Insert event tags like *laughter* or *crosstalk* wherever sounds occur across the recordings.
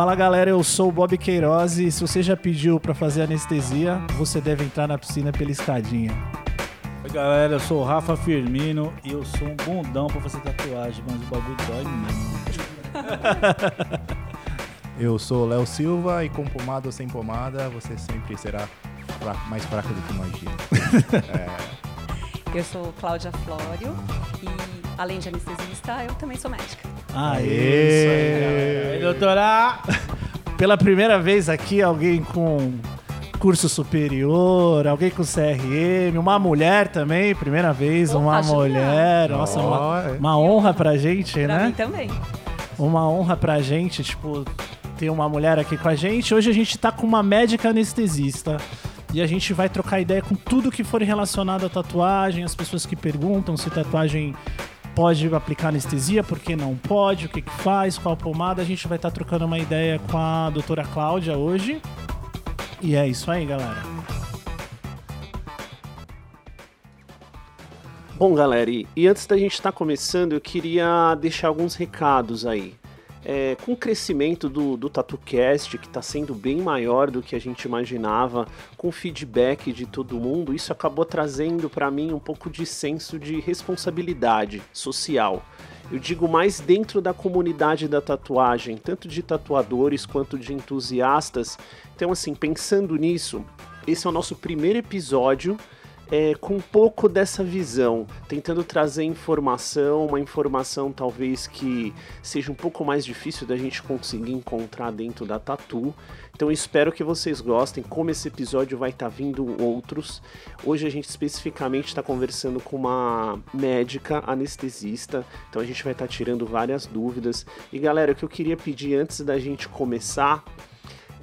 Fala galera, eu sou o Bob Queiroz e se você já pediu pra fazer anestesia, você deve entrar na piscina pela escadinha. Oi galera, eu sou o Rafa Firmino e eu sou um bundão pra fazer tatuagem, mas o bagulho dói mesmo. *laughs* Eu sou o Léo Silva e com pomada ou sem pomada, você sempre será mais fraco do que imagina. *laughs* Eu sou Cláudia Flório e, além de anestesista, eu também sou médica. Ah, isso aí, Aê! Aí, doutora! *laughs* Pela primeira vez aqui, alguém com curso superior, alguém com CRM, uma mulher também, primeira vez, Opa, uma mulher. Nossa, uma, é. uma honra pra gente, Pra né? mim também. Uma honra pra gente, tipo, ter uma mulher aqui com a gente. Hoje a gente tá com uma médica anestesista. E a gente vai trocar ideia com tudo que for relacionado à tatuagem, as pessoas que perguntam se tatuagem pode aplicar anestesia, por que não pode, o que, que faz, qual pomada. A gente vai estar trocando uma ideia com a doutora Cláudia hoje. E é isso aí, galera. Bom, galera, e, antes da gente estar começando, eu queria deixar alguns recados aí. É, com o crescimento do, do TatuCast, que está sendo bem maior do que a gente imaginava, com o feedback de todo mundo, isso acabou trazendo para mim um pouco de senso de responsabilidade social. Eu digo mais dentro da comunidade da tatuagem, tanto de tatuadores quanto de entusiastas. Então, assim, pensando nisso, esse é o nosso primeiro episódio é, com um pouco dessa visão, tentando trazer informação, uma informação talvez que seja um pouco mais difícil da gente conseguir encontrar dentro da Tatu. Então espero que vocês gostem, como esse episódio vai estar vindo outros. Hoje a gente especificamente está conversando com uma médica anestesista, então a gente vai estar tirando várias dúvidas. E galera, o que eu queria pedir antes da gente começar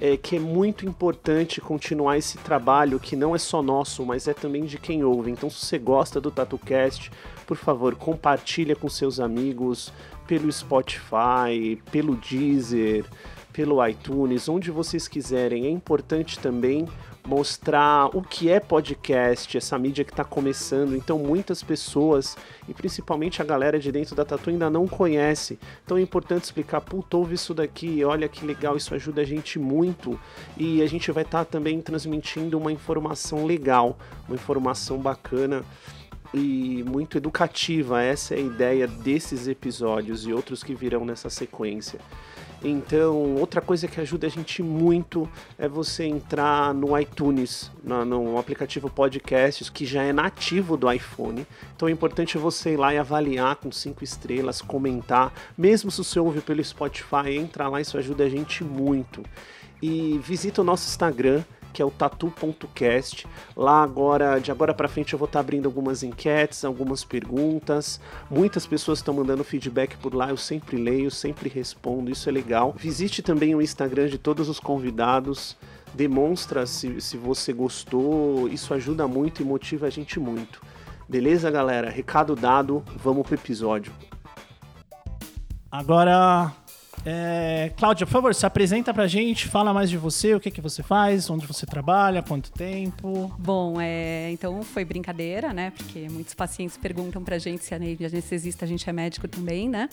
é que é muito importante continuar esse trabalho que não é só nosso, mas é também de quem ouve. Então, se você gosta do TatuCast, por favor, compartilha com seus amigos pelo Spotify, pelo Deezer, pelo iTunes, onde vocês quiserem. É importante também mostrar o que é podcast, essa mídia que está começando. Então, muitas pessoas, e principalmente a galera de dentro da Tatu, ainda não conhece. Então, é importante explicar: puta, ouve isso daqui, olha que legal, isso ajuda a gente muito. E a gente vai estar também transmitindo uma informação legal, uma informação bacana e muito educativa. Essa é a ideia desses episódios e outros que virão nessa sequência. Então, outra coisa que ajuda a gente muito é você entrar no iTunes, na- no aplicativo Podcasts, que já é nativo do iPhone. Então é importante você ir lá e avaliar com cinco estrelas, comentar. Mesmo se você ouve pelo Spotify, entra lá, isso ajuda a gente muito. E visita o nosso Instagram, que é o tatu.cast. Lá agora, de agora para frente, eu vou estar abrindo algumas enquetes, algumas perguntas. Muitas pessoas estão mandando feedback por lá, eu sempre leio, sempre respondo, isso é legal. Visite também o Instagram de todos os convidados. Demonstra se, se você gostou, isso ajuda muito e motiva a gente muito. Beleza, galera? Recado dado, vamos pro episódio. Agora, é, Cláudia, por favor, se apresenta pra gente, fala mais de você, o que, que você faz, onde você trabalha, quanto tempo. Bom, é, então foi brincadeira, né? Porque muitos pacientes perguntam pra gente se de anestesista a gente é médico também, né?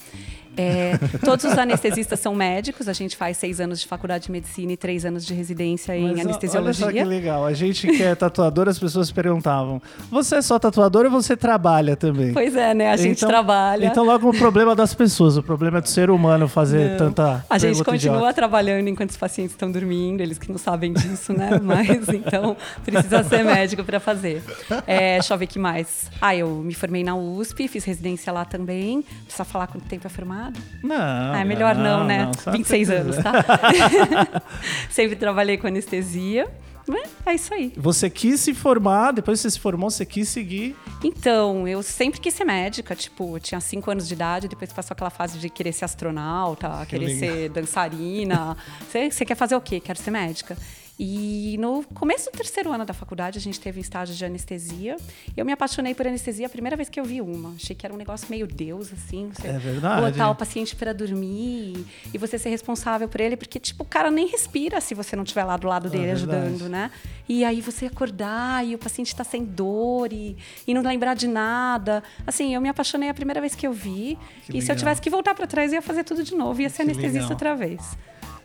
É, todos os anestesistas são médicos, a gente faz seis anos de faculdade de medicina e três anos de residência em Mas, ó, anestesiologia. Olha só que legal, a gente que é tatuador, as pessoas perguntavam, você é só tatuador ou você trabalha também? Pois é, né? A gente Então- trabalha. Então logo o problema das pessoas, o problema é do ser humano fazer Não. Tanta A gente continua idiota. trabalhando enquanto os pacientes estão dormindo, eles que não sabem disso, né? *laughs* Mas então precisa ser médico para fazer. É, deixa eu ver o que mais. Ah, eu me formei na USP, fiz residência lá também. Precisa falar quanto tempo é formado? Não, Ah, é melhor não, né? só 26 você anos, tá? *laughs* *laughs* Sempre trabalhei com anestesia. Mas É isso aí. Você quis se formar, depois que você se formou, você quis seguir. Então, eu sempre quis ser médica, tipo, tinha 5 anos de idade, depois passou aquela fase de querer ser astronauta, querer legal. ser dançarina. *laughs* Você você quer fazer o quê? Quero ser médica. E no começo do terceiro ano da faculdade, a gente teve um estágio de anestesia. Eu me apaixonei por anestesia a primeira vez que eu vi uma. Achei que era um negócio meio Deus, assim. Você É verdade. Botar o paciente para dormir e você ser responsável por ele, porque, tipo, o cara nem respira se você não estiver lá do lado dele É ajudando, né? E aí você acordar e o paciente está sem dor e, e não lembrar de nada. Assim, eu me apaixonei a primeira vez que eu vi. Que e se legal. eu tivesse que voltar para trás, eu ia fazer tudo de novo, ia ser Que anestesista legal. outra vez.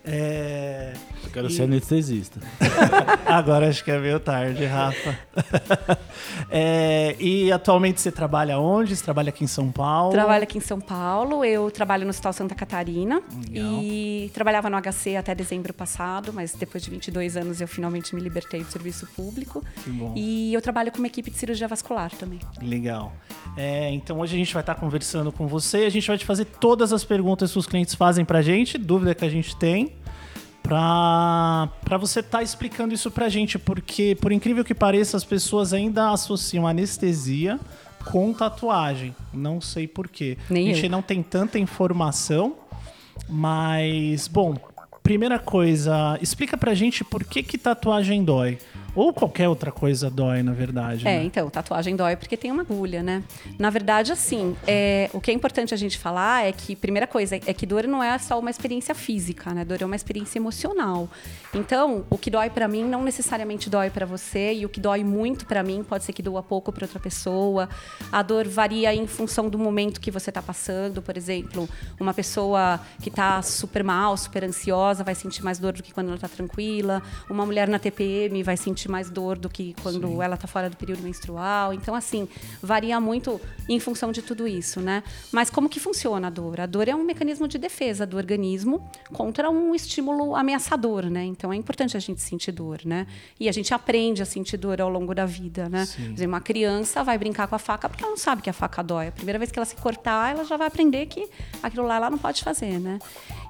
É, Eu quero E- ser anestesista. *laughs* Agora acho que é meio tarde, Rafa. *laughs* É, e atualmente você trabalha onde? Você trabalha aqui em São Paulo? Trabalho aqui em São Paulo, eu trabalho no Hospital Santa Catarina Legal. e trabalhava no HC até dezembro passado, mas depois de 22 anos eu finalmente me libertei do serviço público. Que bom. E eu trabalho com uma equipe de cirurgia vascular também. Legal. É, então hoje a gente vai estar conversando com você. A gente vai te fazer todas as perguntas que os clientes fazem pra gente, dúvida que a gente tem, pra, pra você estar explicando isso pra gente, porque por incrível que pareça, as pessoas ainda associam anestesia com tatuagem. Não sei porquê. A gente eu. não tem tanta informação, mas, bom, primeira coisa, explica pra gente por que, que tatuagem dói. Ou qualquer outra coisa dói, na verdade. É, né? então, tatuagem dói porque tem uma agulha, né? Na verdade, assim, é, o que é importante a gente falar é que, primeira coisa, é que dor não é só uma experiência física, né? Dor é uma experiência emocional. Então, o que dói pra mim não necessariamente dói pra você, e o que dói muito pra mim pode ser que doa pouco pra outra pessoa. A dor varia em função do momento que você tá passando. Por exemplo, uma pessoa que tá super mal, super ansiosa, vai sentir mais dor do que quando ela tá tranquila. Uma mulher na TPM vai sentir mais dor do que quando ela tá fora do período menstrual. Então, assim, varia muito em função de tudo isso, né? Mas como que funciona a dor? A dor é um mecanismo de defesa do organismo contra um estímulo ameaçador, né? Então, é importante a gente sentir dor, né? E a gente aprende a sentir dor ao longo da vida, né? Sim. Exemplo, uma criança vai brincar com a faca porque ela não sabe que a faca dói. A primeira vez que ela se cortar, ela já vai aprender que aquilo lá ela não pode fazer, né?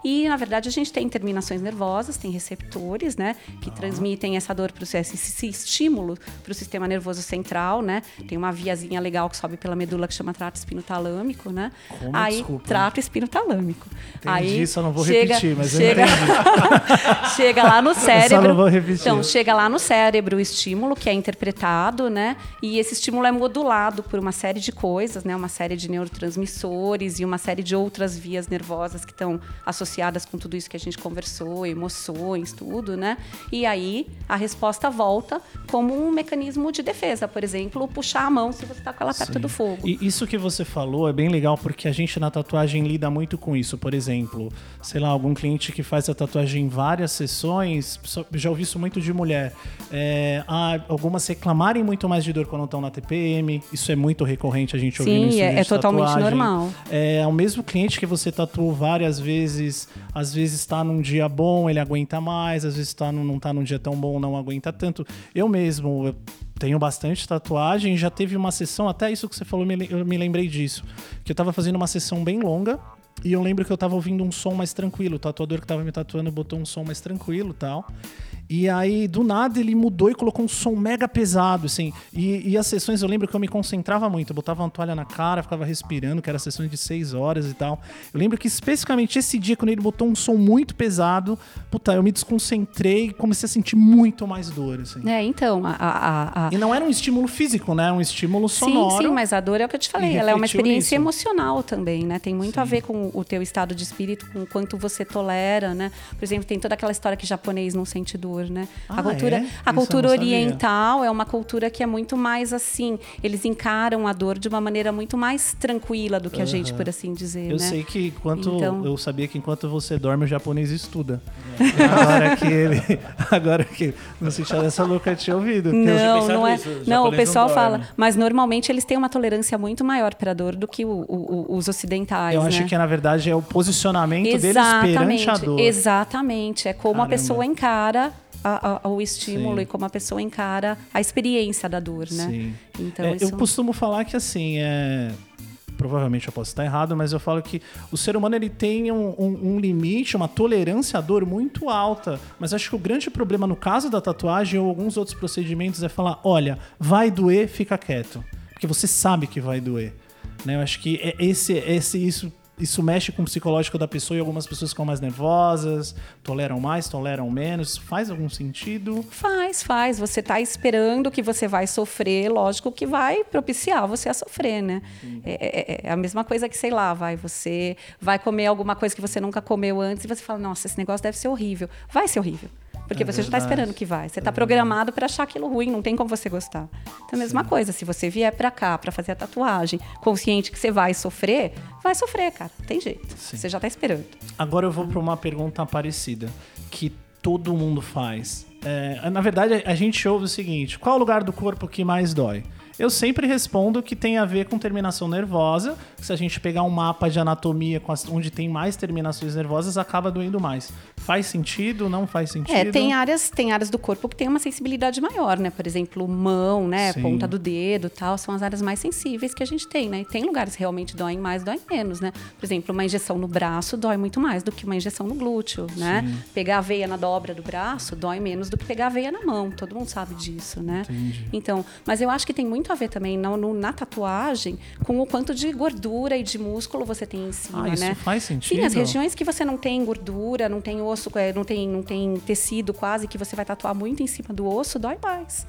E, na verdade, a gente tem terminações nervosas, tem receptores, né? Que transmitem essa dor para esse, esse estímulo para o sistema nervoso central, né? Tem uma viazinha legal que sobe pela medula que chama trato espinotalâmico, né? Como? Aí, Desculpa. trato espinotalâmico. Entendi, só não vou chega, repetir, mas eu chega, *laughs* chega lá no cérebro. não vou repetir. Então, chega lá no cérebro o estímulo que é interpretado, né? E esse estímulo é modulado por uma série de coisas, né? Uma série de neurotransmissores e uma série de outras vias nervosas que estão associadas com tudo isso que a gente conversou, emoções, tudo, né? E aí a resposta volta como um mecanismo de defesa, por exemplo, puxar a mão se você está com ela perto Sim. do fogo. E isso que você falou é bem legal porque a gente na tatuagem lida muito com isso. Por exemplo, sei lá, algum cliente que faz a tatuagem em várias sessões, já ouvi isso muito de mulher. É, algumas reclamarem muito mais de dor quando estão na TPM. Isso é muito recorrente a gente ouvindo isso. Sim, é, é totalmente normal. É o mesmo cliente que você tatuou várias vezes, às vezes está num dia bom, ele aguenta mais, às vezes tá num, não está num dia tão bom, não aguenta tanto. Eu mesmo, eu tenho bastante tatuagem, já teve uma sessão, até isso que você falou, eu me lembrei disso, que eu tava fazendo uma sessão bem longa, e eu lembro que eu tava ouvindo um som mais tranquilo, o tatuador que tava me tatuando botou um som mais tranquilo tal. E aí, do nada, ele mudou e colocou um som mega pesado, assim. E, e as sessões, eu lembro que eu me concentrava muito. Eu botava uma toalha na cara, ficava respirando, que era sessões de seis horas e tal. Eu lembro que, especificamente, esse dia, quando ele botou um som muito pesado, puta, eu me desconcentrei e comecei a sentir muito mais dor, assim. É, então, a- a- a, E não era um estímulo físico, né? Era um estímulo sonoro. Sim, sim, mas a dor é o que eu te falei. Ela é uma experiência nisso. emocional também, né? Tem muito a ver com o teu estado de espírito, com o quanto você tolera, né? Por exemplo, tem toda aquela história que japonês não sente dor, né? Ah, a cultura, é? a cultura oriental é uma cultura que é muito mais assim. Eles encaram a dor de uma maneira muito mais tranquila do que a gente, por assim dizer, Eu né? sei que enquanto Então- eu sabia que enquanto você dorme o japonês estuda. Agora que ele, *laughs* agora que não sei se essa nunca tinha ouvido. Não, não é. isso, o Não, o pessoal não fala, mas normalmente eles têm uma tolerância muito maior para dor do que o- o- o- os ocidentais, eu né? acho que na verdade é o posicionamento deles perante a dor. Exatamente. É como Caramba. a pessoa encara a- a- o estímulo Sim. e como a pessoa encara a experiência da dor, né? Sim. Então, É, isso... Eu costumo falar que assim, é... provavelmente eu posso estar errado, mas eu falo que o ser humano ele tem um, um- um limite, uma tolerância à dor muito alta. Mas acho que o grande problema no caso da tatuagem ou alguns outros procedimentos é falar: olha, vai doer, fica quieto. Porque você sabe que vai doer. Né? Eu acho que é esse, esse, isso, isso mexe com o psicológico da pessoa e algumas pessoas ficam mais nervosas, toleram mais, toleram menos. Faz algum sentido? Faz, faz. Você tá esperando que você vai sofrer, lógico que vai propiciar você a sofrer, né? É, é- é a mesma coisa que, sei lá, vai, você vai comer alguma coisa que você nunca comeu antes e você fala, nossa, esse negócio deve ser horrível. Vai ser horrível. Porque É você já está verdade. esperando que vai. Você está programado para achar aquilo ruim, não tem como você gostar. Então, a mesma coisa, se você vier para cá para fazer a tatuagem, consciente que você vai sofrer, vai sofrer, cara. Não tem jeito. Você já está esperando. Agora eu vou para uma pergunta parecida, que todo mundo faz. É, na verdade, a gente ouve o seguinte: qual é o lugar do corpo que mais dói? Eu sempre respondo que tem a ver com terminação nervosa. Se a gente pegar um mapa de anatomia as- onde tem mais terminações nervosas, acaba doendo mais. Faz sentido? Não faz sentido? É, tem áreas, tem áreas do corpo que tem uma sensibilidade maior, né? Por exemplo, mão, né? Sim. Ponta do dedo tal, são as áreas mais sensíveis que a gente tem, né? E tem lugares que realmente doem mais, doem menos, né? Por exemplo, uma injeção no braço dói muito mais do que uma injeção no glúteo, né? Pegar a veia na dobra do braço dói menos do que pegar a veia na mão. Todo mundo sabe disso, né? Então, mas eu acho que tem muito a ver também na, no- na tatuagem com o quanto de gordura e de músculo você tem em cima, Ah, isso né? faz sentido? Sim, as regiões que você não tem gordura, não tem osso, é, não tem, não tem tecido quase, que você vai tatuar muito em cima do osso, dói mais.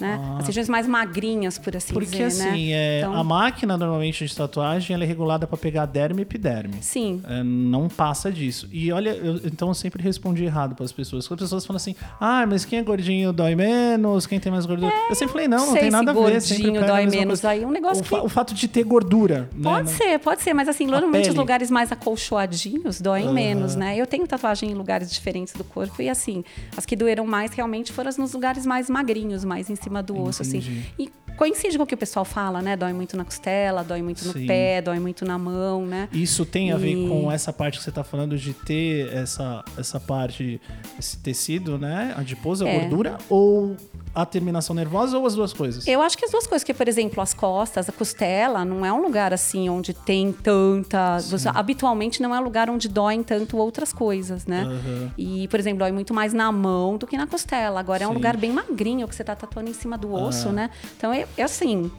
Né? As regiões mais magrinhas, por assim Ah. Porque dizer. assim, né? é, Então, a máquina normalmente de tatuagem ela é regulada para pegar derme e epiderme. Sim. É, não passa disso. E olha, eu- então eu sempre respondi errado para as pessoas. Quando as pessoas falam assim, ah, mas quem é gordinho dói menos, quem tem mais gordura. eu sempre falei, não, não sei tem nada a ver. gordinho a dói menos. coisa. Aí é um negócio o, fa- que- o fato de ter gordura. né? Pode Não- ser, pode ser, mas assim, normalmente os pele. lugares mais acolchoadinhos doem menos, né? Eu tenho tatuagem em lugares diferentes do corpo e assim, as que doeram mais realmente foram as nos lugares mais magrinhos, mais em cima do osso, assim. Entendi. E coincide com o que o pessoal fala, né? Dói muito na costela, dói muito no Sim. pé, dói muito na mão, né? Isso tem a ver E- com essa parte que você está falando de ter essa, essa parte, esse tecido, né? Adiposo, a É. gordura, ou a terminação nervosa, ou as duas coisas? Eu acho que as duas coisas, porque, por exemplo, as costas, a costela, não é um lugar assim onde tem tanta. você- habitualmente não é um lugar onde doem tanto outras coisas, né? Aham. E, por exemplo, dói muito mais na mão do que na costela. Agora é um Sim. lugar bem magrinho que você tá tatuando em cima do osso, Ah. né? Então, eu, eu, assim,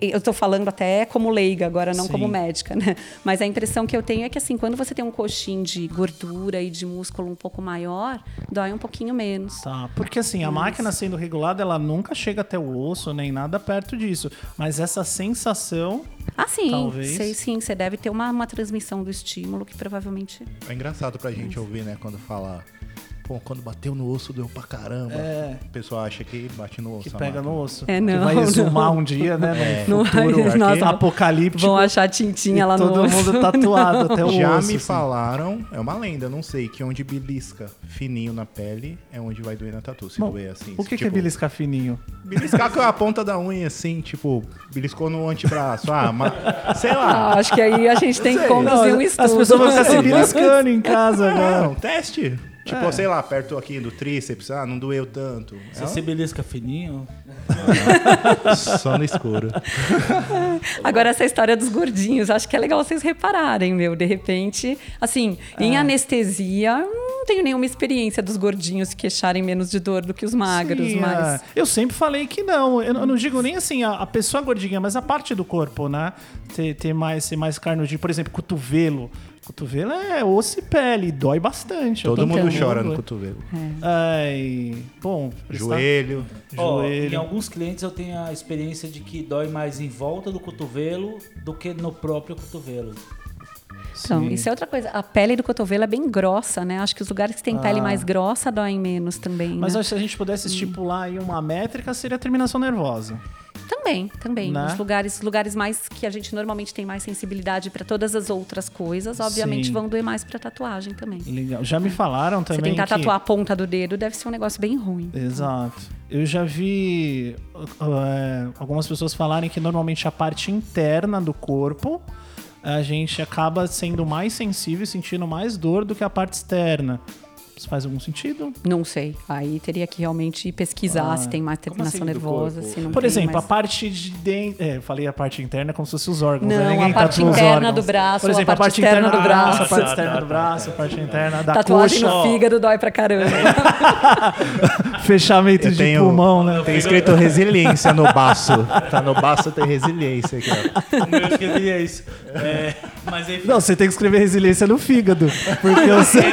eu, tô falando até como leiga agora, não Sim. como médica, né? Mas a impressão que eu tenho é que, assim, quando você tem um coxim de gordura e de músculo um pouco maior, dói um pouquinho menos. Tá, porque assim, a máquina sendo regulada, ela nunca chega até o osso, nem nada perto disso. Mas essa sensação. Ah, sim, Talvez. sei sim. Você deve ter uma, uma transmissão do estímulo que provavelmente. É engraçado pra gente ouvir, né? Quando fala. Pô, quando bateu no osso deu pra caramba. É. O pessoal acha que bate no osso. Que pega máquina. no osso. É, que não, vai exumar não. um dia, né? Não No vai- futuro nossa, apocalíptico. Vão achar tintinha lá no todo osso. mundo *laughs* tatuado até o Já osso. me assim. falaram, é uma lenda, não sei, que onde belisca fininho na pele é onde vai doer na tatu. Se Bom, doer assim. O que, que tipo, é beliscar fininho? Beliscar com a ponta da unha, assim, tipo, beliscou no antebraço. Ah, mas, sei lá. Ah, acho que aí a gente tem que conduzir um estudo. As pessoas vão ficar se beliscando em casa agora. Não, teste. Tipo, sei lá, perto aqui do tríceps, ah, não doeu tanto. Você se belisca fininho? É *laughs* só no escuro. *laughs* Agora, essa história dos gordinhos, acho que é legal vocês repararem, meu. De repente, assim, em É. anestesia, não tenho nenhuma experiência dos gordinhos se queixarem menos de dor do que os magros, Sim, mas. é. Eu sempre falei que não. Eu, não- eu não digo nem assim a, a pessoa gordinha, mas a parte do corpo, né? Ter, ter mais, ser mais carnudinho. Por exemplo, cotovelo. Cotovelo é osso e pele, dói bastante. Todo mundo entendendo. chora no cotovelo. Ai, bom, Joelho. Ó, em Joelho. alguns clientes eu tenho a experiência de que dói mais em volta do cotovelo do que no próprio cotovelo. Então, Sim. isso é outra coisa. A pele do cotovelo é bem grossa, né? Acho que os lugares que têm pele mais grossa doem menos também. Mas né? acho que se a gente pudesse estipular aí uma métrica, seria a terminação nervosa. Também, também. Né? Os lugares, lugares mais que a gente normalmente tem mais sensibilidade para todas as outras coisas, obviamente Sim. vão doer mais para tatuagem também. Legal. Já me falaram Você também tentar que... tatuar a ponta do dedo deve ser um negócio bem ruim. Exato. Eu já vi é, algumas pessoas falarem que normalmente a parte interna do corpo a gente acaba sendo mais sensível e sentindo mais dor do que a parte externa. Isso faz algum sentido? Não sei. Aí teria que realmente pesquisar Ah, se tem mais terminação assim do nervosa, se não Por tem exemplo, mais... a parte de dentro. É, falei a parte interna como se fosse os órgãos. né? Não, Ninguém a parte tatua os interna do braço, Por exemplo, a parte externa do Ah, braço. a parte Tá, externa tá, do tá, braço, a parte *laughs* interna da Tatuagem coxa. no fígado dói pra caramba. *laughs* Fechamento Eu de tenho- pulmão, né? Tem escrito resiliência no baço. Tá no baço tem resiliência aqui, ó. *laughs* O meu isso. É, mas enfim, Não, você tem que escrever resiliência no fígado. Porque eu sei.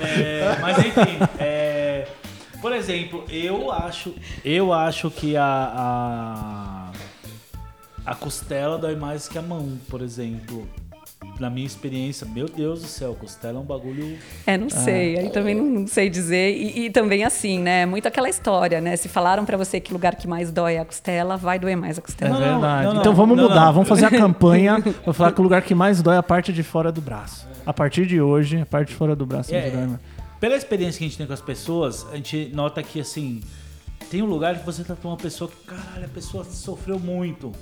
É, mas enfim, é, por exemplo, eu acho, eu acho que a, a a costela dói mais que a mão, por exemplo. Na minha experiência, meu Deus do céu, costela é um bagulho. É, não sei. Aí também não, não sei dizer. E, e também assim, né? Muito aquela história, né? Se falaram pra você que o lugar que mais dói é a costela, vai doer mais a É costela. Não, não, verdade. não, não, então vamos não, mudar, não. vamos fazer a *laughs* campanha. Vou falar que o lugar que mais dói é a parte de fora do braço. A partir de hoje, a parte de fora do braço É, dói mais. Pela experiência que a gente tem com as pessoas, a gente nota que assim, tem um lugar que você tá com uma pessoa que, caralho, a pessoa sofreu muito.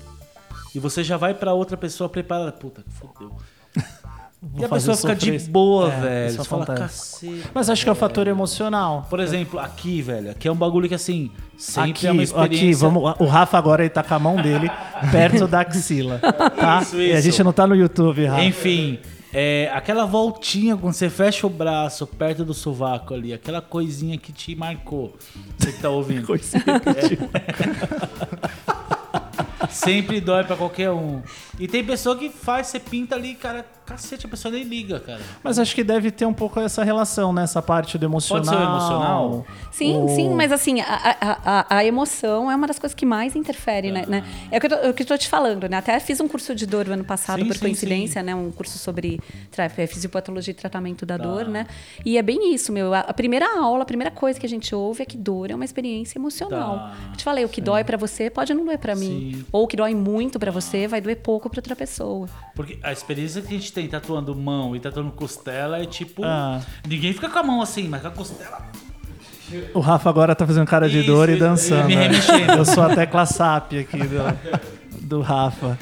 E você já vai pra outra pessoa preparada. Puta, que fodeu. *laughs* Vou E a pessoa fica de boa, É, velho. isso Você fala, cacete. Mas acho que é o fator emocional. Por exemplo, aqui, velho, aqui é um bagulho que assim, sempre Aqui, é uma experiência. aqui, vamos, o Rafa agora ele tá com a mão dele *laughs* perto da axila, tá? Isso, E a isso. gente não tá no YouTube, Rafa. Enfim, é, aquela voltinha quando você fecha o braço perto do sovaco ali, aquela coisinha que te marcou. Você que tá ouvindo. *laughs* Sempre dói pra qualquer um. E tem pessoa que faz, você pinta ali, cara, cacete, a pessoa nem liga, cara. Mas acho que deve ter um pouco essa relação, né? Essa parte do emocional. Pode ser o emocional? Sim, O- sim, mas assim, a, a, a, emoção é uma das coisas que mais interfere, né? né? É o que eu tô, é o que eu tô te falando, né? Até fiz um curso de dor no ano passado, Sim, por sim, coincidência, né? Um curso sobre é, fisiopatologia e tratamento da Tá. dor, né? E é bem isso, meu. A, primeira aula, a primeira coisa que a gente ouve é que dor é uma experiência emocional. Tá. Eu te falei, o que dói pra você pode não doer pra mim. Sim. Ou o que dói muito pra você vai doer pouco pra outra pessoa. Porque a experiência que a gente tem tatuando mão e tatuando costela é tipo. Ah. Ninguém fica com a mão assim, mas com a costela. O Rafa agora tá fazendo cara de Isso, dor e dançando. me remexendo. Eu sou a tecla SAP aqui do, do Rafa.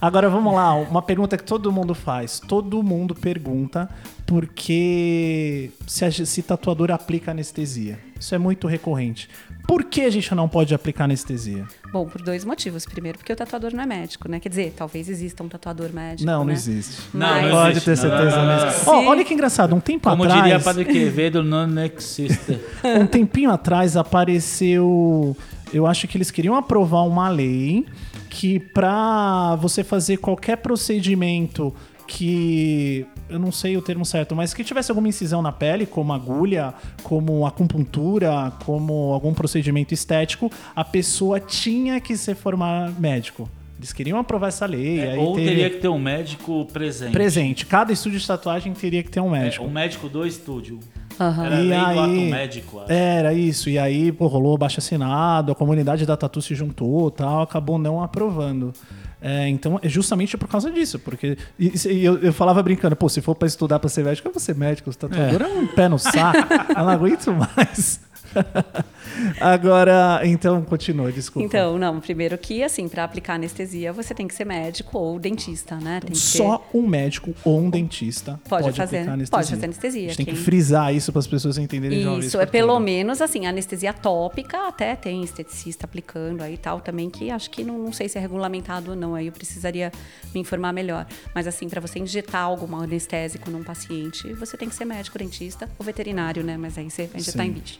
Agora vamos lá, uma pergunta que todo mundo faz. Todo mundo pergunta porque se, a, se tatuador aplica anestesia. Isso é muito recorrente. Por que a gente não pode aplicar anestesia? Bom, por dois motivos. Primeiro, porque o tatuador não é médico, né? Quer dizer, talvez exista um tatuador médico. Não, não né? existe. Não, Mas- não Pode existe, ter não. certeza Não, não, não, mesmo. não. Sim. olha que engraçado, um tempo Como atrás. diria Padre Quevedo, não existe. *laughs* um tempinho atrás apareceu. Eu acho que eles queriam aprovar uma lei que pra você fazer qualquer procedimento que eu não sei o termo certo, mas que tivesse alguma incisão na pele, como agulha, como acupuntura, como algum procedimento estético, a pessoa tinha que se formar médico. Eles queriam aprovar essa lei. aí É, Ou teve- teria que ter um médico presente. presente. Cada estúdio de tatuagem teria que ter um É, médico. um médico do estúdio. Aham. Era E lei do ato aí- médico. acho. Era isso, e aí pô, rolou baixo assinado, a comunidade da Tatu se juntou tal, acabou não aprovando. É, então, é justamente por causa disso, porque e, e eu, eu falava brincando, pô, se for pra estudar pra ser médico, eu vou ser médico, tatuador é, um pé no saco, eu não aguento mais. *laughs* Agora, então, continua, desculpa. Então, não, primeiro que, assim, para aplicar anestesia, você tem que ser médico ou dentista, né? Tem Só um médico ou um dentista Pode pode, fazer- aplicar pode anestesia. fazer anestesia, A gente tem que quem- frisar isso para as pessoas entenderem de uma vez Isso, é pelo todas. menos assim, anestesia tópica, até tem esteticista aplicando aí e tal também, que acho que não, não sei se é regulamentado ou não, aí eu precisaria me informar melhor. Mas assim, para você injetar algum anestésico num paciente, você tem que ser médico, dentista ou veterinário, né? Mas aí você vai injetar Sim. em bicho.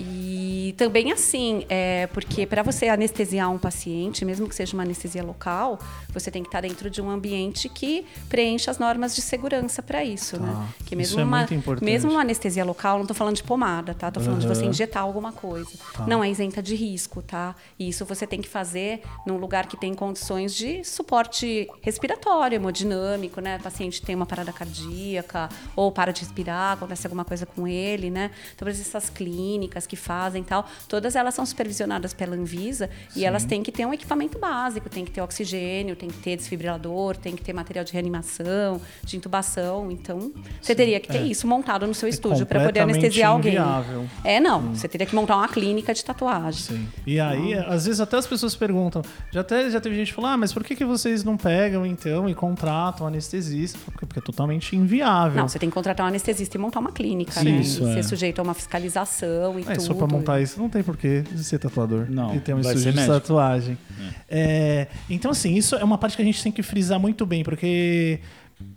E também assim, é porque para você anestesiar um paciente, mesmo que seja uma anestesia local, você tem que estar dentro de um ambiente que preencha as normas de segurança para isso, né? Que Isso mesmo é uma, muito importante. mesmo uma anestesia local, não estou falando de pomada, tá? Tô falando de você injetar alguma coisa. Não é isenta de risco, tá? E isso você tem que fazer num lugar que tem condições de suporte respiratório, hemodinâmico, né? O paciente tem uma parada cardíaca ou para de respirar, acontece alguma coisa com ele, né? Todas essas clínicas que fazem tal, todas elas são supervisionadas pela Anvisa e elas têm que ter um equipamento básico, tem que ter oxigênio, tem que ter desfibrilador, tem que ter material de reanimação, de intubação. Então, você teria que ter isso montado no seu estúdio para poder É anestesiar alguém. inviável. É, não. Você teria que montar uma clínica de tatuagem. Sim. E aí, às vezes até as pessoas perguntam, já até já teve gente que falou, ah, mas por que, que vocês não pegam então e contratam anestesista? Porque, porque é totalmente inviável. Não, você tem que contratar um anestesista e montar uma clínica, Sim, né? isso, e ser é. sujeito a uma fiscalização e É, tudo. só pra montar isso, não tem porquê de ser tatuador. Não, E ter um estúdio de tatuagem. É, então, assim, isso é uma parte que a gente tem que frisar muito bem, porque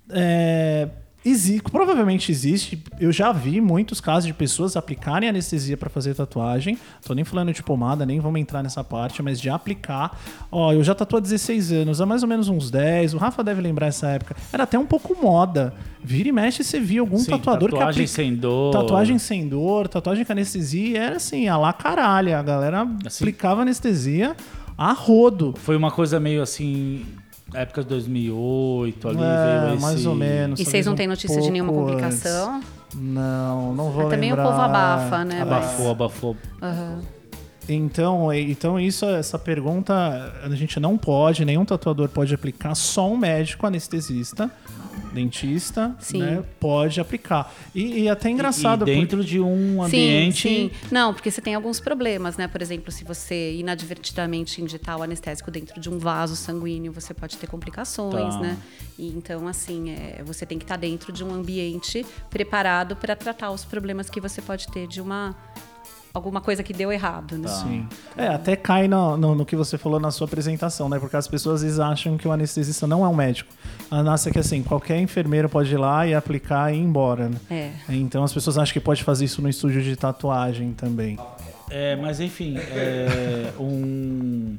é, exi- provavelmente existe. Eu já vi muitos casos de pessoas aplicarem anestesia para fazer tatuagem. Tô nem falando de pomada, nem vamos entrar nessa parte, mas de aplicar. Ó, eu já tatuo há 16 anos, há mais ou menos uns 10. O Rafa deve lembrar essa época. Era até um pouco moda. Vira e mexe, você via algum Sim, tatuador que tatuagem sem dor. Tatuagem sem dor, tatuagem com anestesia, era assim, a lá caralho. A galera Assim? aplicava anestesia a rodo. Foi uma coisa meio assim. Época de 2008, ali É, veio esse... mais ou menos. E vocês não um têm notícia de nenhuma complicação? antes. Não, não vou Também lembrar. o povo abafa, né? Abafou, abafou. Aham. Então, e- então isso, essa pergunta a gente não pode, nenhum tatuador pode aplicar, só um médico anestesista, dentista, Sim. né, pode aplicar. E, e até engraçado, E dentro de um ambiente... Sim, sim. Não, porque você tem alguns problemas, né? Por exemplo, se você inadvertidamente injetar o anestésico dentro de um vaso sanguíneo, você pode ter complicações, Tá. né? E então, assim, é, você tem que estar dentro de um ambiente preparado para tratar os problemas que você pode ter de uma alguma coisa que deu errado, né? Sim. É, até cai no, no, no que você falou na sua apresentação, né? Porque as pessoas às vezes acham que o anestesista não é um médico. A nossa é que assim, qualquer enfermeiro pode ir lá e aplicar e ir embora, né? É. Então as pessoas acham que pode fazer isso no estúdio de tatuagem também. É, mas enfim, é, um...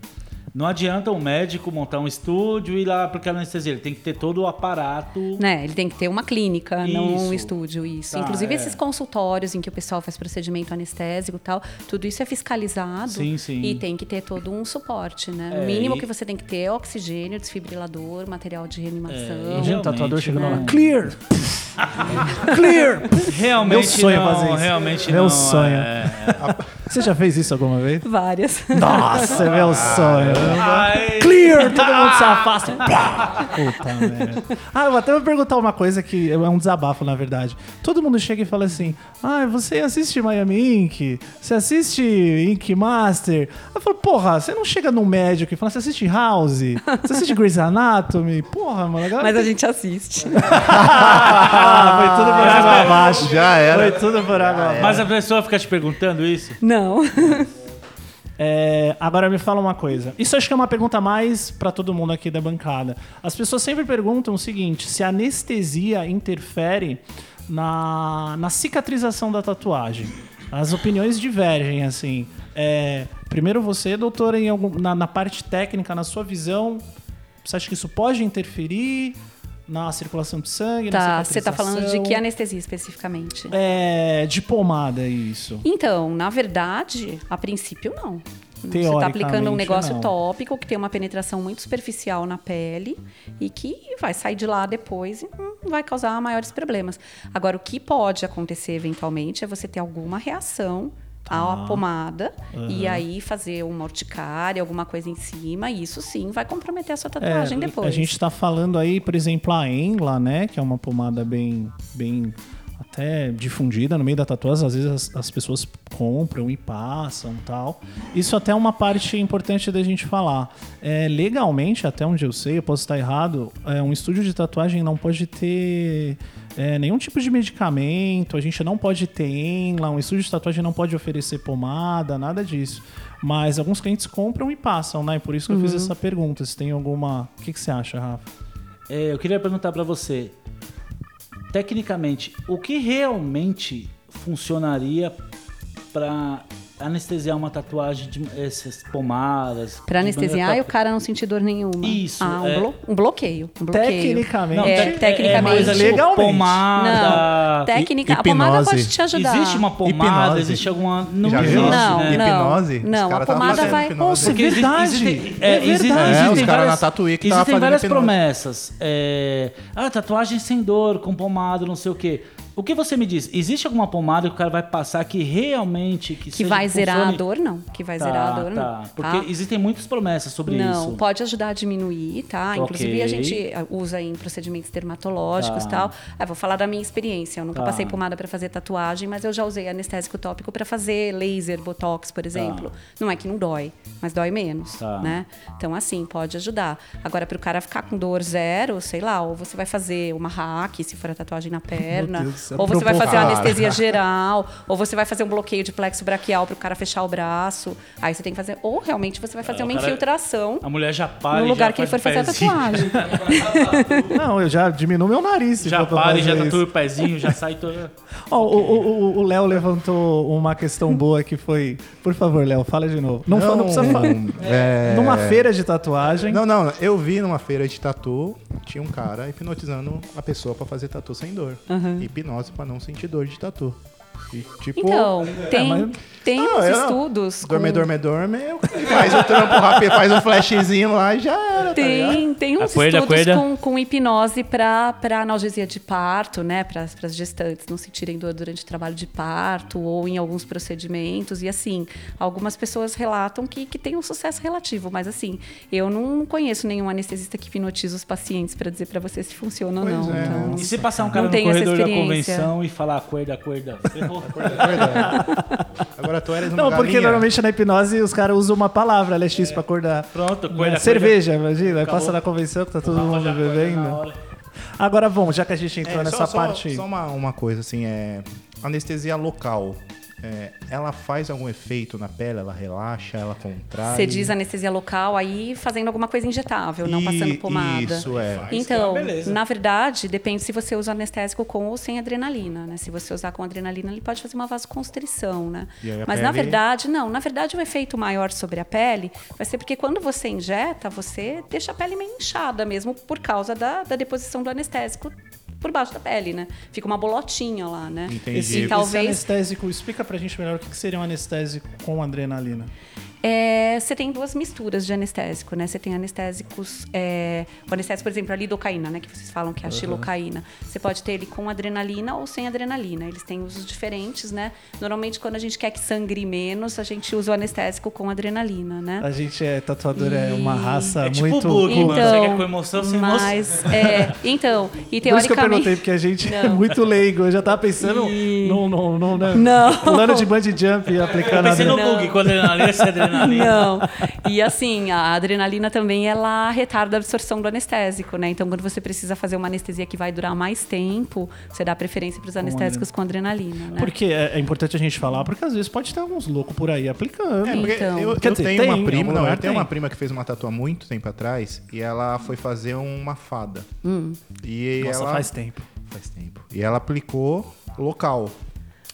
não adianta um médico montar um estúdio e ir lá aplicar anestesia. Ele tem que ter todo o aparato. Né, ele tem que ter uma clínica, não um Isso. estúdio, isso. Tá, Inclusive é. esses consultórios em que o pessoal faz procedimento anestésico e tal, tudo isso é fiscalizado Sim, sim. e tem que ter todo um suporte, né? É, o mínimo e- que você tem que ter é oxigênio, desfibrilador, material de reanimação. É, Imagina o tatuador chegando lá, não. clear! *laughs* clear! Realmente Meu sonho é não, fazer isso. realmente Meu não. sonho. é- Você já fez isso alguma vez? Várias. Nossa, é meu sonho. Ai, Clear! Todo mundo se afasta. Pá! Puta merda. Ah, eu vou até vou perguntar uma coisa que é um desabafo, na verdade. Todo mundo chega e fala assim: Ah, você assiste Miami Ink? Você assiste Ink Master? Eu falo, porra, você não chega no médico e fala, você assiste House? Você assiste Grey's Anatomy? Porra, mano. Agora Mas a gente assiste. *laughs* Ah, foi tudo por água abaixo. Já era. Foi tudo por água abaixo. Mas a pessoa fica te perguntando isso? Não. É, agora me fala uma coisa. Isso acho que é uma pergunta mais pra todo mundo aqui da bancada. As pessoas sempre perguntam o seguinte: se a anestesia interfere na, na cicatrização da tatuagem. As opiniões divergem, assim. É, primeiro você, doutora, em algum- na, na parte técnica, na sua visão, você acha que isso pode interferir na circulação de sangue? na Tá, você tá falando de que anestesia especificamente? É, de pomada, isso. Então, na verdade, a princípio não. Você está aplicando um negócio não. tópico que tem uma penetração muito superficial na pele e que vai sair de lá depois e não vai causar maiores problemas. Agora, o que pode acontecer eventualmente é você ter alguma reação à pomada e aí fazer uma urticária, alguma coisa em cima, e isso sim vai comprometer a sua tatuagem É, depois. A gente está falando aí, por exemplo, a Enla, né? Que é uma pomada bem, bem até difundida no meio da tatuagem. Às vezes as, as pessoas compram e passam tal. Isso até é uma parte importante da gente falar. É, legalmente, até onde eu sei, eu posso estar errado, é, um estúdio de tatuagem não pode ter é, nenhum tipo de medicamento, a gente não pode ter Enla, um estúdio de tatuagem não pode oferecer pomada, nada disso. Mas alguns clientes compram e passam, né? Por isso que eu fiz essa pergunta. Se tem alguma. O que, que você acha, Rafa? É, eu queria perguntar pra você, tecnicamente, o que realmente funcionaria pra anestesiar uma tatuagem de essas pomadas? Pra de anestesiar maneira e o cara não sentir dor nenhuma. Isso, Ah, um, é. blo- um bloqueio. Um bloqueio. Tecnicamente. Não, É, te- tecnicamente. mas, tipo, Legalmente. Pomada. Não, técnica. A hipnose. pomada pode te ajudar. Existe uma pomada, Hipnose. existe alguma. Não Já viu? existe, Não, né? não. Hipnose? Os Não, a tavam pomada vai- hipnose. Nossa, Porque exi- verdade. existem- É exi- verdade. É, existem os caras várias- na Tatuí que tava Existem fazendo várias hipnose. promessas. É, ah, tatuagem sem dor, com pomada, não sei o quê. O que você me diz? Existe alguma pomada que o cara vai passar que realmente que, Que vai zerar a funcione? dor, não. Que vai Tá, zerar a dor, tá. não. Porque tá? existem muitas promessas sobre Não, isso. pode ajudar a diminuir, tá? Inclusive Ok. a gente ah, usa em procedimentos dermatológicos e Tá. tal. Ah, vou falar da minha experiência. Eu nunca Tá. passei pomada para fazer tatuagem, mas eu já usei anestésico tópico para fazer laser, botox, por exemplo. Não é que não dói, mas dói menos, Tá. né? Então assim, pode ajudar. Agora para o cara ficar com dor zero, sei lá, ou você vai fazer uma hack, se for a tatuagem na *laughs* perna, Céu, ou você vai fazer a propor- anestesia geral, ou você vai fazer um bloqueio de plexo braquial para o cara fechar o braço. Aí você tem que fazer, ou realmente você vai fazer É, uma cara- infiltração A mulher já para no e lugar já que ele for faz fazer a tatuagem. *laughs* Não, eu já diminuo meu nariz. Já para e já tatua o pezinho, já sai todo... *laughs* Ó, o- Léo levantou uma questão boa que foi. Por favor, Léo, fala de novo. Não, não, não precisa falar. é- Numa feira de tatuagem. Não, não, eu vi numa feira de tatu, tinha um cara hipnotizando a pessoa pra fazer tatu sem dor. Hipnose pra não sentir dor de tatu. E, tipo, Então, tem. mas- Tem Não, uns eu não. estudos. com- Dorme, dorme, dorme. Faz o trampo rápido, faz um flashzinho lá e já era. tá ligado? Tem, tem uns Acorda, estudos acorda. Com, com hipnose para analgesia de parto, né? Para as gestantes não sentirem dor durante o trabalho de parto ou em alguns procedimentos. E assim, algumas pessoas relatam que, que tem um sucesso relativo, mas assim, eu não conheço nenhum anestesista que hipnotiza os pacientes para dizer para você se funciona ou Pois não. é. Então, E se passar um cara Não no corredor da convenção e falar acorda, acorda, *laughs* Agora tu eres uma Não, porque galinha. normalmente na hipnose os caras usam uma palavra, LX, pra acordar. Pronto, Né? acorda, Cerveja, imagina. Aí Acabou. passa na convenção que tá todo mundo bebendo. Agora, bom, já que a gente entrou É, nessa só- parte. Só uma, uma coisa, assim, é. Anestesia local. É, ela faz algum efeito na pele? Ela relaxa, ela contrai? Você diz anestesia local aí fazendo alguma coisa injetável, não passando E- pomada. Isso, é. Então, beleza. na verdade, depende se você usa anestésico com ou sem adrenalina, né? Se você usar com adrenalina, ele pode fazer uma vasoconstrição, né? E Mas na pele- verdade, não. Na verdade, o efeito maior sobre a pele vai ser porque quando você injeta, você deixa a pele meio inchada mesmo por causa da, da deposição do anestésico por baixo da pele, né? Fica uma bolotinha lá, né? Entendi. Esse, E esse talvez anestésico, explica pra gente melhor o que seria um anestésico com adrenalina. É, você tem duas misturas de anestésico, né? Você tem anestésicos, é, o anestésico, por exemplo, a lidocaína, né? Que vocês falam que é a xilocaína. Você pode ter ele com adrenalina ou sem adrenalina. Eles têm usos diferentes, né? Normalmente, quando a gente quer que sangre menos, a gente usa o anestésico com adrenalina, né? A gente é tatuador, é uma E- raça É tipo muito. o bug, mano. Então, Você quer com emoção sem emoção. mas, *laughs* é, então, e Por isso que eu perguntei, teoricamente... porque a gente é Não. muito leigo. Eu já tava pensando E- no, no, no, né? Não. pulando de bungee jump e Eu aplicando pensei no adrenalina. bug, com adrenalina, se é adrenalina. Não. E assim, a adrenalina também ela retarda a absorção do anestésico, né? Então, quando você precisa fazer uma anestesia que vai durar mais tempo, você dá preferência para os anestésicos com adrenalina, né? Porque é, é importante a gente falar, porque às vezes pode ter alguns loucos por aí aplicando. É, Então. eu, Quer eu dizer, tenho tem, uma prima, não, eu tenho tem. uma prima que fez uma tatu há muito tempo atrás e ela foi fazer uma fada. E Nossa, ela faz tempo. faz tempo. E ela aplicou local,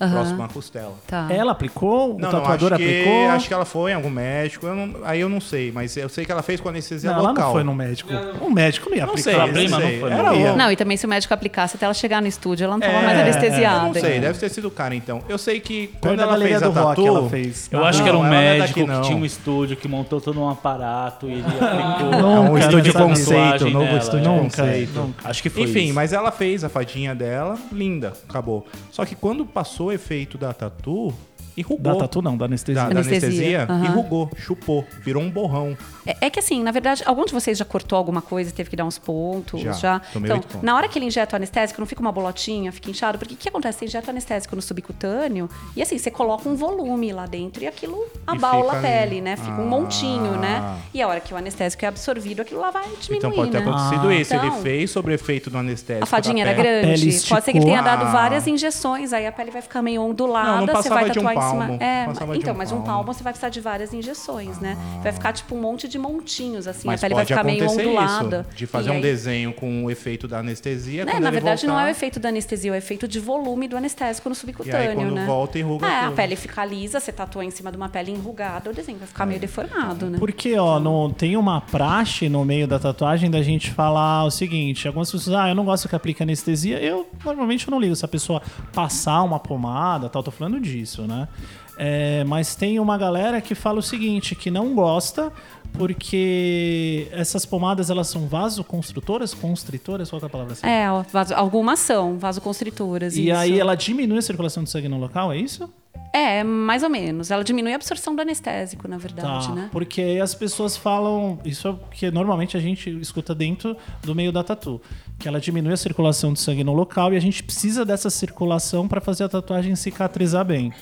Aham. próximo à costela. Tá. Ela aplicou? o Não, não, tatuador acho que, aplicou? acho que ela foi em algum médico, eu não- aí eu não sei, mas eu sei que ela fez com anestesia Não, ela local. não foi no médico. O médico não ia Não aplicar. sei, não prima não sei. foi, Era não. Não, e também se o médico aplicasse até ela chegar no estúdio, ela não estava É, mais Eu anestesiada. não sei, deve ter sido o cara então. Eu sei que quando ela fez a tatu, ela fez. Eu acho que era um Não, ela não é médico daqui, que não. tinha um estúdio que montou todo um aparato e ele *laughs* aplicou. É um estúdio conceito, novo estúdio é. Conceito. Acho que foi Enfim, mas ela fez a fadinha dela, linda, acabou. Só que quando passou efeito da tatu, enrugou. Da tatu não, da anestesia. Da, da Anestesia, anestesia, aham. enrugou, chupou, virou um borrão. É, é que assim, na verdade, algum de vocês já cortou alguma coisa e teve que dar uns pontos? Já, tomei Então, na hora que ele injeta o anestésico, não fica uma bolotinha, fica inchado. Porque o que acontece? Você injeta o anestésico no subcutâneo e assim, você coloca um volume lá dentro e aquilo abaula a fica pele, ali. né? Fica Ah. um montinho, né? E a hora que o anestésico é absorvido, aquilo lá vai diminuir, então pode ter né? acontecido Ah. isso. Ele Então, fez sobre o efeito do anestésico. A fadinha era pele. grande. Pode ser que ele tenha dado Ah. várias injeções, aí a pele vai ficar meio ondulada, Não, não você passava vai de um cima. palmo, É, passava então, um mas um palmo. você vai precisar de várias injeções, né? Vai ficar tipo um monte de montinhos, assim, Mas a pele vai ficar meio ondulada. isso, de fazer E um aí- desenho com o efeito da anestesia. né, na verdade, não é o voltar- efeito da anestesia, é o efeito de volume do anestésico no subcutâneo, E aí, quando né? volta, enruga É, a pele fica lisa, você tatua em cima de uma pele enrugada, o desenho vai ficar meio deformado, né? Porque, ó, no, tem uma praxe no meio da tatuagem da gente falar o seguinte: algumas pessoas, ah, eu não gosto que aplique anestesia. Eu normalmente eu não ligo se a pessoa passar uma pomada, tal, tô falando disso, né? É, mas tem uma galera que fala o seguinte, que não gosta porque essas pomadas elas são vasoconstrutoras, constritoras, qual é a palavra assim? É, vaso- algumas são vasoconstritoras. E isso. aí ela diminui a circulação de sangue no local, é isso? É, mais ou menos. Ela diminui a absorção do anestésico, na verdade, Tá, né? porque aí as pessoas falam, isso é o que normalmente a gente escuta dentro do meio da tatu, que ela diminui a circulação de sangue no local e a gente precisa dessa circulação para fazer a tatuagem cicatrizar bem.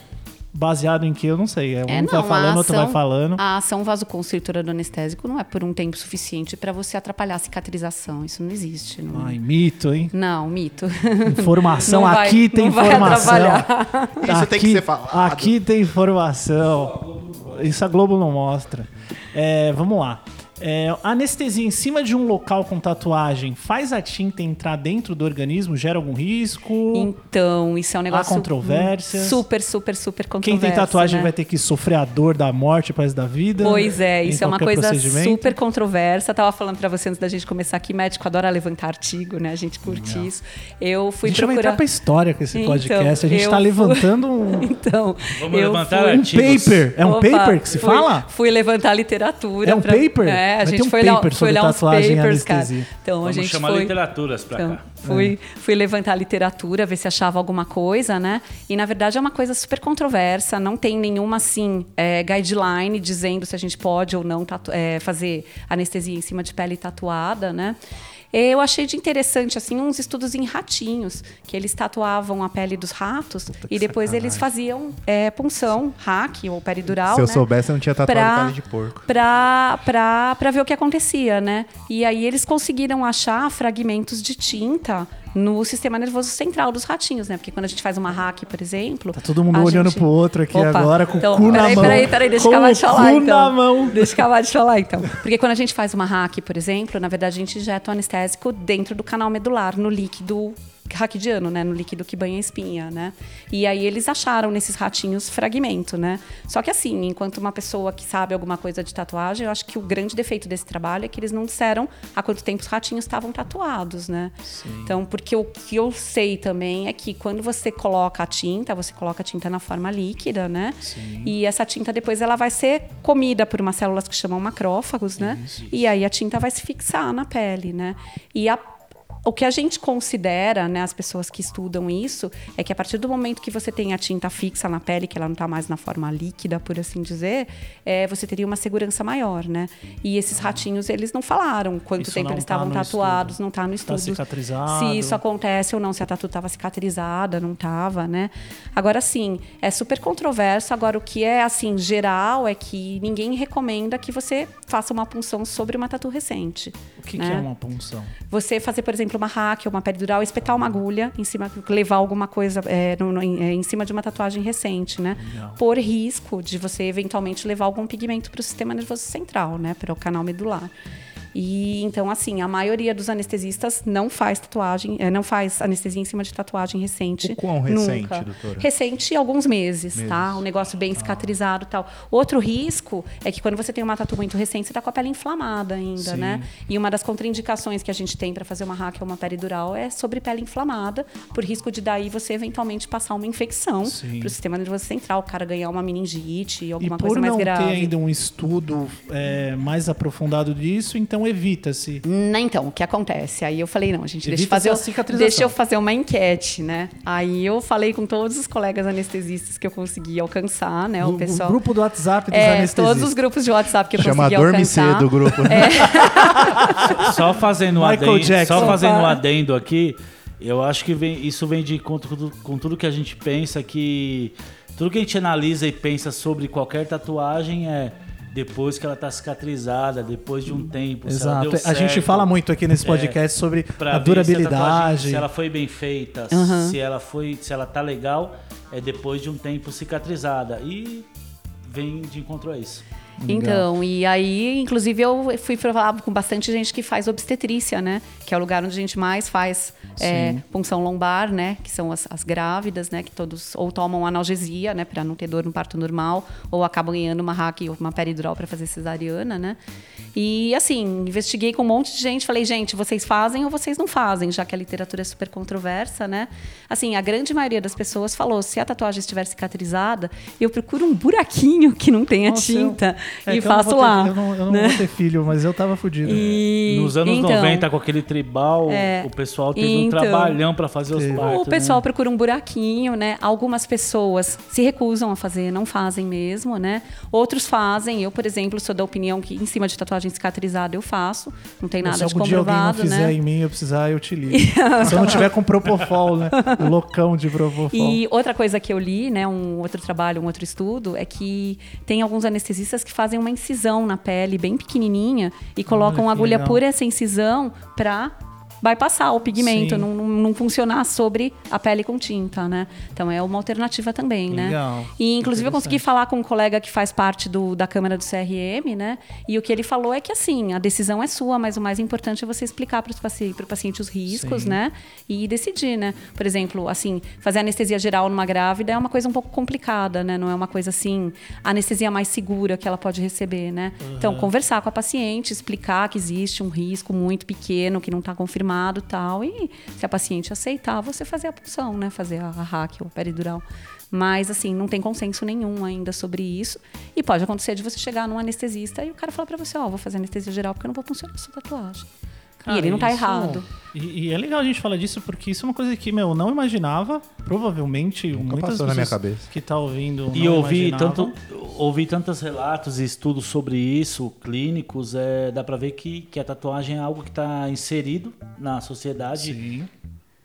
Baseado em que eu não sei, é um É, vai não, falando, a outro vai ação- falando. A ação vasoconstritora do anestésico não é por um tempo suficiente para você atrapalhar a cicatrização. Isso não existe. Não, Ai, mito, hein? não mito. Informação, *laughs* Não vai- aqui tem não vai informação. atrapalhar. Isso tem que Aqui- ser falado. Aqui tem informação. Isso a Globo não mostra. É, vamos lá. É, a anestesia em cima de um local com tatuagem faz a tinta entrar dentro do organismo? Gera algum risco? Então, isso é um negócio controvérsias. super, super, super Quem controverso. tem tatuagem né? vai ter que sofrer a dor da morte para da vida? Pois é, isso é uma coisa super controversa. Tava falando pra você antes da gente começar aqui, médico adora levantar artigo, né? A gente curte isso. Eu A fui gente vai entrar procurar. pra história com esse Então, podcast. A gente eu tá fui- levantando *laughs* um, Então, Vamos eu levantar fui... um artigos. paper. É um Opa, paper que se fui- fala? Fui levantar literatura. É um pra- paper? É, a Vai ter gente um foi, lá, paper foi sobre lá uns papers, cara. anestesia. Então a Vamos gente chamar foi. literaturas pra Então, cá. fui, fui levantar literatura, ver se achava alguma coisa, né? E na verdade é uma coisa super controversa, não tem nenhuma assim é, guideline dizendo se a gente pode ou não tatu- é, fazer anestesia em cima de pele tatuada, né? Eu achei de interessante assim uns estudos em ratinhos que eles tatuavam a pele dos ratos e depois eles faziam é, punção, hack ou peridural. Se eu né? soubesse, eu não tinha tatuado Pra- pele de porco. pra, pra, pra ver o que acontecia, né? E aí eles conseguiram achar fragmentos de tinta no sistema nervoso central dos ratinhos, né? Porque quando a gente faz uma hack, por exemplo. Tá todo mundo olhando gente- pro outro aqui Opa, agora com então, o cu na peraí, mão. Peraí, peraí, deixa eu acabar de falar, cu então. na mão. Deixa eu acabar de falar, então. *laughs* Porque quando a gente faz uma hack, por exemplo, na verdade a gente injeta o anestésico dentro do canal medular, no líquido raquidiano, né? No líquido que banha a espinha, né? E aí eles acharam nesses ratinhos fragmento, né? Só que assim, enquanto uma pessoa que sabe alguma coisa de tatuagem, eu acho que o grande defeito desse trabalho é que eles não disseram há quanto tempo os ratinhos estavam tatuados, né? Então, porque o que eu sei também é que quando você coloca a tinta, você coloca a tinta na forma líquida, né? E essa tinta depois ela vai ser comida por umas células que chamam macrófagos, né? E aí a tinta vai se fixar na pele, né? E a o que a gente considera, né, as pessoas que estudam isso, é que a partir do momento que você tem a tinta fixa na pele, que ela não está mais na forma líquida, por assim dizer, é, você teria uma segurança maior, né? E esses ratinhos, eles não falaram quanto Isso tempo eles tá estavam no tatuados, estudo. não está no Tá estudo. cicatrizado. Se isso acontece ou não, se a tatu estava cicatrizada, não estava, né? Agora sim, é super controverso. Agora, o que é assim geral é que ninguém recomenda que você faça uma punção sobre uma tatu recente. O que, que né? é uma punção? Você fazer, por exemplo, uma hack ou uma peridural, espetar uma agulha em cima, levar alguma coisa é, no- no- em, é, em cima de uma tatuagem recente, né? Legal. Por risco de você eventualmente levar algum pigmento para o sistema nervoso central, né? Para o canal medular. E então, assim, a maioria dos anestesistas não faz tatuagem, é, não faz anestesia em cima de tatuagem recente. O quão recente, nunca. doutora? Recente, alguns meses, Meses. tá? Um negócio bem cicatrizado e tal. Outro risco é que quando você tem uma tatu muito recente, você tá com a pele inflamada ainda, Sim. né? E uma das contraindicações que a gente tem para fazer uma hack ou uma peridural é sobre pele inflamada, por risco de daí você eventualmente passar uma infecção para o sistema nervoso central, o cara ganhar uma meningite, E alguma por coisa mais não grave. ter ainda um estudo é, mais aprofundado disso, então evita-se. Né, Então, o que acontece? Aí eu falei, não, gente, deixa eu, fazer, deixa eu fazer uma enquete, né? Aí eu falei com todos os colegas anestesistas que eu consegui alcançar, né? O, O, pessoal. o grupo do WhatsApp dos é, anestesistas. todos os grupos de WhatsApp que eu Chama consegui Dorme alcançar. Cedo o grupo. Só fazendo um Michael adendo, Jackson. só fazendo um adendo aqui, eu acho que vem- isso vem de com, tudo- com tudo que a gente pensa que tudo que a gente analisa e pensa sobre qualquer tatuagem é depois que ela tá cicatrizada, depois de um tempo, se ela Exato. deu A gente fala muito aqui nesse É, podcast sobre pra a ver se durabilidade. se ela foi bem feita, Uhum. se ela foi, se ela tá legal, é depois de um tempo cicatrizada e vem de encontro a isso. Então, e aí, inclusive, eu fui falar com bastante gente que faz obstetrícia, né? Que é o lugar onde a gente mais faz é, punção lombar, né? Que são as, as grávidas, né? Que todos ou tomam analgesia, né? Para não ter dor no parto normal, ou acabam ganhando uma hack ou uma peridural para fazer cesariana, né? E assim, investiguei com um monte de gente, falei, gente, vocês fazem ou vocês não fazem, já que a literatura é super controversa, né? Assim, a grande maioria das pessoas falou, se a tatuagem estiver cicatrizada, eu procuro um buraquinho que não tenha Nossa, eu- tinta É e eu faço vou ter- lá. Eu não, eu não né? vou ter filho, mas eu tava fudido. E, Nos anos então, 90, com aquele tribal, É, o pessoal teve um então, trabalhão pra fazer os partos. O pessoal né? procura um buraquinho, né? Algumas pessoas se recusam a fazer, não fazem mesmo, né? Outros fazem. Eu, por exemplo, sou da opinião que em cima de tatuagem cicatrizada eu faço. Não tem Mas nada se de algum dia alguém não comprovado, fizer né? em mim, eu precisar, eu te ligo. se eu não tiver com Propofol, né? O loucão de Propofol. E outra coisa que eu li, né, um outro trabalho, um outro estudo, é que tem alguns anestesistas que fazem uma incisão na pele bem pequenininha e colocam agulha legal. por essa incisão para bypassar o pigmento, não, não, não funcionar sobre a pele com tinta, né? Então é uma alternativa também, Legal. né? E inclusive eu consegui falar com um colega que faz parte do, da Câmara do CRM, né? E o que ele falou é que assim, a decisão é sua, mas o mais importante é você explicar para o paciente, pro paciente os riscos, Sim. né? E decidir, né? Por exemplo, assim, fazer anestesia geral numa grávida é uma coisa um pouco complicada, né? Não é uma coisa assim, a anestesia mais segura que ela pode receber, né? Então, conversar com a paciente, explicar que existe um risco muito pequeno, que não está confirmado e tal. E se a paciente aceitar, você fazer a punção, né? Fazer a, a hack ou a peridural. Mas, assim, não tem consenso nenhum ainda sobre isso. E pode acontecer de você chegar num anestesista e o cara falar pra você, ó, vou fazer anestesia geral porque eu não vou puncionar sua tatuagem. Cara, e ele não tá isso- errado. E, e é legal a gente falar disso porque isso é uma coisa que, meu, eu não imaginava. Provavelmente, muitas na minha pessoas cabeça. que tá ouvindo. E imaginavam. tanto, ouvir tantos relatos e estudos sobre isso, clínicos, é, dá pra ver que, que a tatuagem é algo que tá inserido na sociedade. Sim.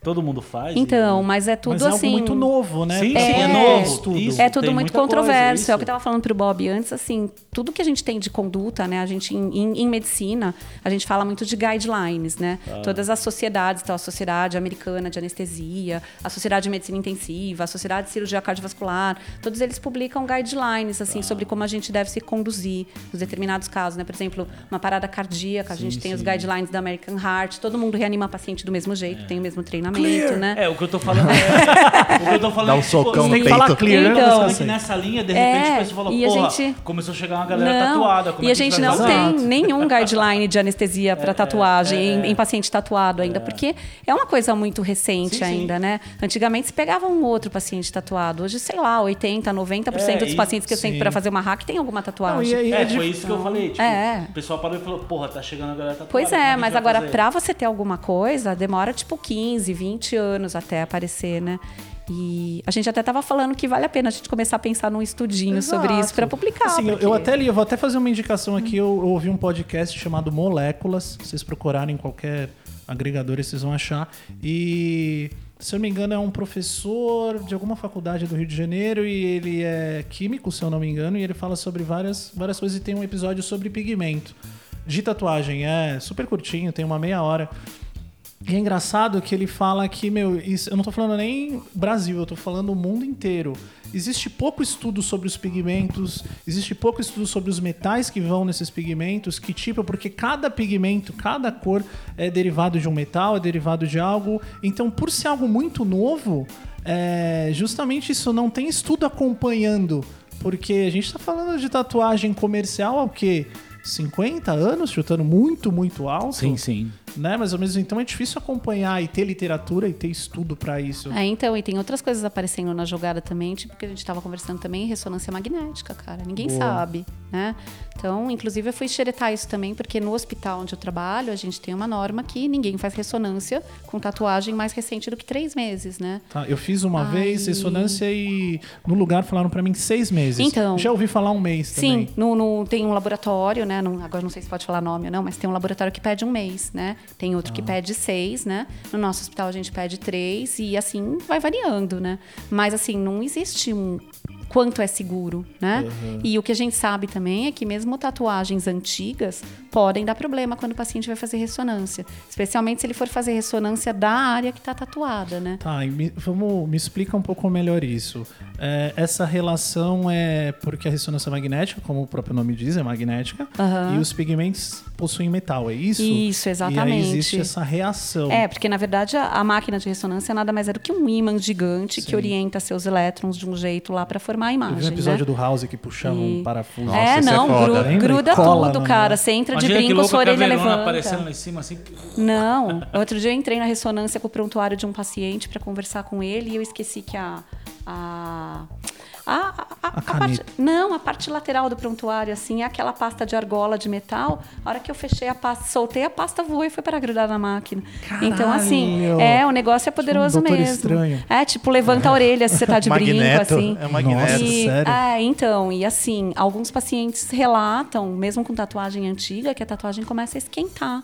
Todo mundo faz. Então, mas é tudo Mas é assim. algo muito novo, né? Sim, Pra sim, é novo. tudo. Isso. É tudo muito muita coisa, controverso. é o que eu tava falando pro Bob antes, assim, tudo que a gente tem de conduta, né? A gente, em, em- em medicina, a gente fala muito de guidelines, né? Ah. Todas as sociedades, então a Sociedade Americana de Anestesia, a Sociedade de Medicina Intensiva, a Sociedade de Cirurgia Cardiovascular, todos eles publicam guidelines, assim, Ah. sobre como a gente deve se conduzir nos determinados casos, né? Por exemplo, uma parada cardíaca, a gente tem os guidelines da American Heart, todo mundo reanima paciente do mesmo jeito, tem o mesmo treinamento, né? É, o que eu tô falando é. o que eu tô falando Dá um é que, tipo, socão Você tem que falar peito. clear, Então, né? Sabe Você que nessa linha, de repente, É, a pessoa falou, e a gente- começou a chegar uma galera tatuada. Como e é a que gente não fazer? tem Exato. nenhum guideline de anestesia para tatuagem em, em paciente tatuado ainda, porque é uma coisa muito recente Sim, sim. ainda, né? Antigamente se pegava um outro paciente tatuado. Hoje, sei lá, 80, 90% É, dos e- pacientes que eu sim. para fazer uma hack tem alguma Não, tatuagem. e É, é foi isso que eu falei. Tipo, É. O pessoal parou e falou, porra, tá chegando a galera tatuada. Pois é, mas agora para você ter alguma coisa, demora tipo 15, 20 anos até aparecer, né? E a gente até tava falando que vale a pena a gente começar a pensar num estudinho sobre Exato. isso para publicar. Assim, eu- porque- eu até li, eu vou até fazer uma indicação aqui. Eu, eu ouvi um podcast chamado Moléculas. Se vocês procurarem em qualquer agregador, vocês vão achar. E, se eu não me engano, é um professor de alguma faculdade do Rio de Janeiro e ele é químico, se eu não me engano, e ele fala sobre várias, várias coisas e tem um episódio sobre pigmento. De tatuagem, é super curtinho, tem uma meia hora. E é engraçado que ele fala que, meu, isso, eu não tô falando nem Brasil, eu tô falando o mundo inteiro. Existe pouco estudo sobre os pigmentos, existe pouco estudo sobre os metais que vão nesses pigmentos, que tipo, porque cada pigmento, cada cor é derivado de um metal, é derivado de algo. Então, por ser algo muito novo, é, justamente isso não tem estudo acompanhando. Porque a gente tá falando de tatuagem comercial há o quê? 50 anos, chutando muito, muito alto Sim, sim. Né? Mas ao mesmo então é difícil acompanhar e ter literatura e ter estudo pra isso. É, então, e tem outras coisas aparecendo na jogada também, tipo que a gente estava conversando também, ressonância magnética, cara. Ninguém Boa. sabe, né? Então, inclusive, eu fui xeretar isso também, porque no hospital onde eu trabalho, a gente tem uma norma que ninguém faz ressonância com tatuagem mais recente do que três meses, né? Tá, eu fiz uma Ai. vez ressonância e no lugar falaram pra mim seis meses. Então. Já ouvi falar um mês também. Sim, no, no- tem um laboratório, né? não- agora não sei se pode falar nome ou não, mas tem um laboratório que pede um mês, né? Tem outro que Ah. pede seis, né? No nosso hospital a gente pede três e assim vai variando, né? Mas assim, não existe um quanto é seguro, né? E o que a gente sabe também é que mesmo tatuagens antigas podem dar problema quando o paciente vai fazer ressonância, especialmente se ele for fazer ressonância da área que está tatuada, né? Tá, e me, vamos, me explica um pouco melhor isso. É, essa relação é porque a ressonância magnética, como o próprio nome diz, é magnética, Aham. e os pigmentos possuem metal, é isso? Isso, E aí exatamente. existe essa reação. É, porque na verdade a, a máquina de ressonância nada mais é do que um ímã gigante Sim. que orienta seus elétrons de um jeito lá para formar a Eu imagem. vi um episódio né? do House que puxava um E- parafuso. Nossa, é, é não, foda, gru- lembra? gruda Cola tudo, cara. Você entra de Imagina que brinco, sua orelha levanta. aparecendo lá em cima, assim. Não, outro dia eu entrei na ressonância com o prontuário de um paciente para conversar com ele e eu esqueci que a. a a, a- a- a parte, não, a parte lateral do prontuário, assim, é aquela pasta de argola de metal. A hora que eu fechei a pasta, soltei a pasta, voou e foi para grudar na máquina. então, assim, Caralho! é, o negócio é poderoso Doutor mesmo. Estranho. É, tipo, levanta a orelha se você tá de brinco, assim. é magneto. E, sério? é, então, e assim, alguns pacientes relatam, mesmo com tatuagem antiga, que a tatuagem começa a esquentar.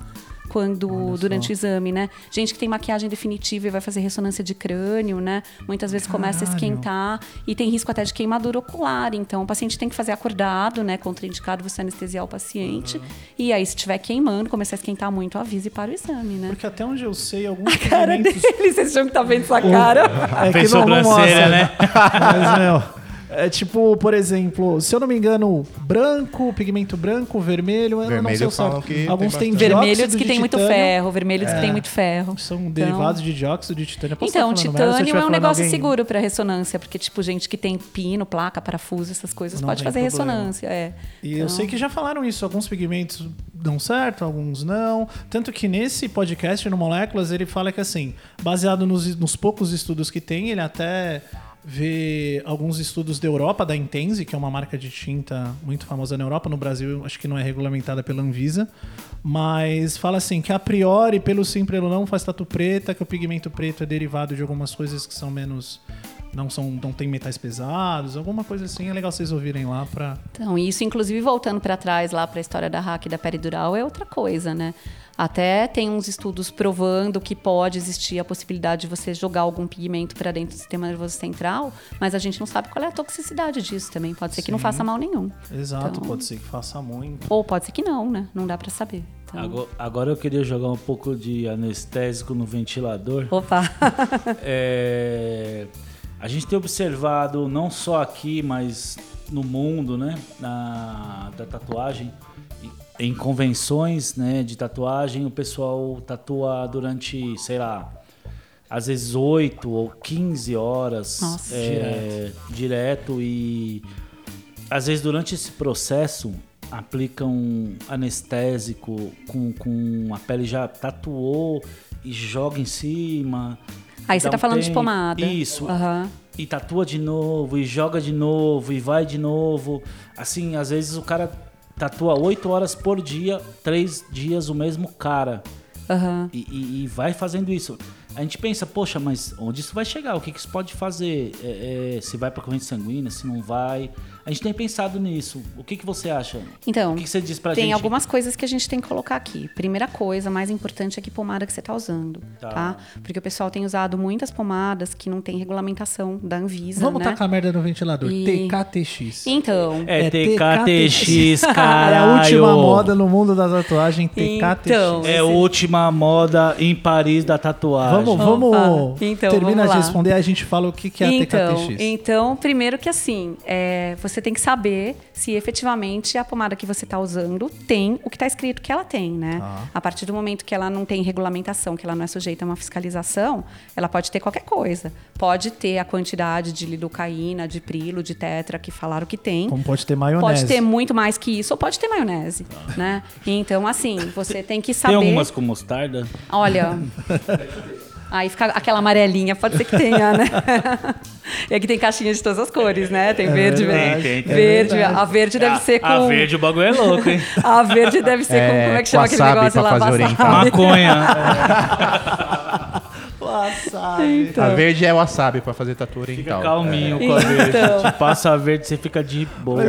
Quando durante o exame, né? Gente que tem maquiagem definitiva e vai fazer ressonância de crânio, né? Muitas vezes começa a Caralho. esquentar e tem risco até de queimadura ocular. Então, o paciente tem que fazer acordado, né? Contraindicado você anestesiar o paciente. E aí, se estiver queimando, começar a esquentar muito, avise para o exame, né? Porque até onde eu sei, *laughs* alguns Cara pigmentos... dele, vocês acham que tá vendo sua cara? *laughs* É Vem que não, não mostra. né? *laughs* Mas, meu, é tipo, por exemplo, se eu não me engano, branco, pigmento branco, vermelho, eu não Vermelho sei o certo. que tem Alguns têm. Vermelho diz que tem muito ferro, vermelho diz que tem muito ferro. São Então- derivados de dióxido de titânio. Eu posso Então, eu titânio é um negócio alguém- seguro para ressonância, porque, tipo, gente que tem pino, placa, parafuso, essas coisas, Não pode fazer problema. ressonância. É. E eu Então- sei que já falaram isso, alguns pigmentos dão certo, alguns não. Tanto que nesse podcast, no Moléculas, ele fala que assim, baseado nos, nos poucos estudos que tem, ele até vê alguns estudos da Europa, da Intense, que é uma marca de tinta muito famosa na Europa. No Brasil, acho que não é regulamentada pela Anvisa. Mas fala assim, que a priori, pelo sim, pelo não, faz tatu preta, que o pigmento preto é derivado de algumas coisas que são menos... Não, são, não tem metais pesados, alguma coisa assim. É legal vocês ouvirem lá pra... Então, isso, inclusive, voltando para trás lá para a história da hack e da peridural, é outra coisa, né? Até tem uns estudos provando que pode existir a possibilidade de você jogar algum pigmento para dentro do sistema nervoso central, mas a gente não sabe qual é a toxicidade disso também. Pode ser que não Sim. faça mal nenhum. Exato, Então- pode ser que faça muito. Ou pode ser que não, né? Não dá para saber. Então- Agora, agora eu queria jogar um pouco de anestésico no ventilador. Opa! *laughs* É, a gente tem observado, não só aqui, mas no mundo, né, na, da tatuagem, em convenções né, de tatuagem, o pessoal tatua durante, sei lá, às vezes 8 ou 15 horas Nossa. é, direto. e às vezes durante esse processo aplicam anestésico com, com a pele já tatuou e joga em cima. Aí você tá um falando de tempo. pomada. Isso. Aham. E tatua de novo, e joga de novo, e vai de novo. Assim, às vezes o cara tatua 8 horas por dia, três dias o mesmo cara. Aham. E, e- e vai fazendo isso. A gente pensa, poxa, mas onde isso vai chegar? O que, que isso pode fazer? É, é, se vai para corrente sanguínea, se não vai? A gente tem pensado nisso. O que, que você acha? Então, o que, que você diz pra Tem gente? algumas coisas que a gente tem que colocar aqui. Primeira coisa, mais importante é que pomada que você está usando, Tá. tá. Porque o pessoal tem usado muitas pomadas que não tem regulamentação da Anvisa, Vamos né? tacar a merda no ventilador. E- TKTX. Então, É, É TKTX, *laughs* É caralho. a última moda no mundo da tatuagem, TKTX. Então, É a última moda em Paris da tatuagem. Vamos, vamos. Opa, então, termina vamos de responder, a gente fala o que, que é a então, TKTX. então, primeiro que assim, é, você tem que saber se efetivamente a pomada que você está usando tem o que está escrito que ela tem, né? Tá. A partir do momento que ela não tem regulamentação, que ela não é sujeita a uma fiscalização, ela pode ter qualquer coisa. Pode ter a quantidade de lidocaína, de prilo, de tetra que falaram que tem. Como pode ter maionese. Pode ter muito mais que isso, ou pode ter maionese, né? Então, assim, você tem que saber. Tem algumas com mostarda? Olha. *laughs* Aí fica aquela amarelinha, pode ser que tenha, né? *laughs* E aqui tem caixinha de todas as cores, né? Tem verde, verdade, verde. tem, tem. verde. É a verde deve a, ser com. A verde o bagulho é louco, hein? *laughs* A verde deve ser com. É, Como é que chama aquele negócio lá? fazer *laughs* Wasabi. Wasabi. A verde é wasabi pra fazer tatu Fica oriental. calminho com a verde. Então. Te passa a verde, você fica de boa.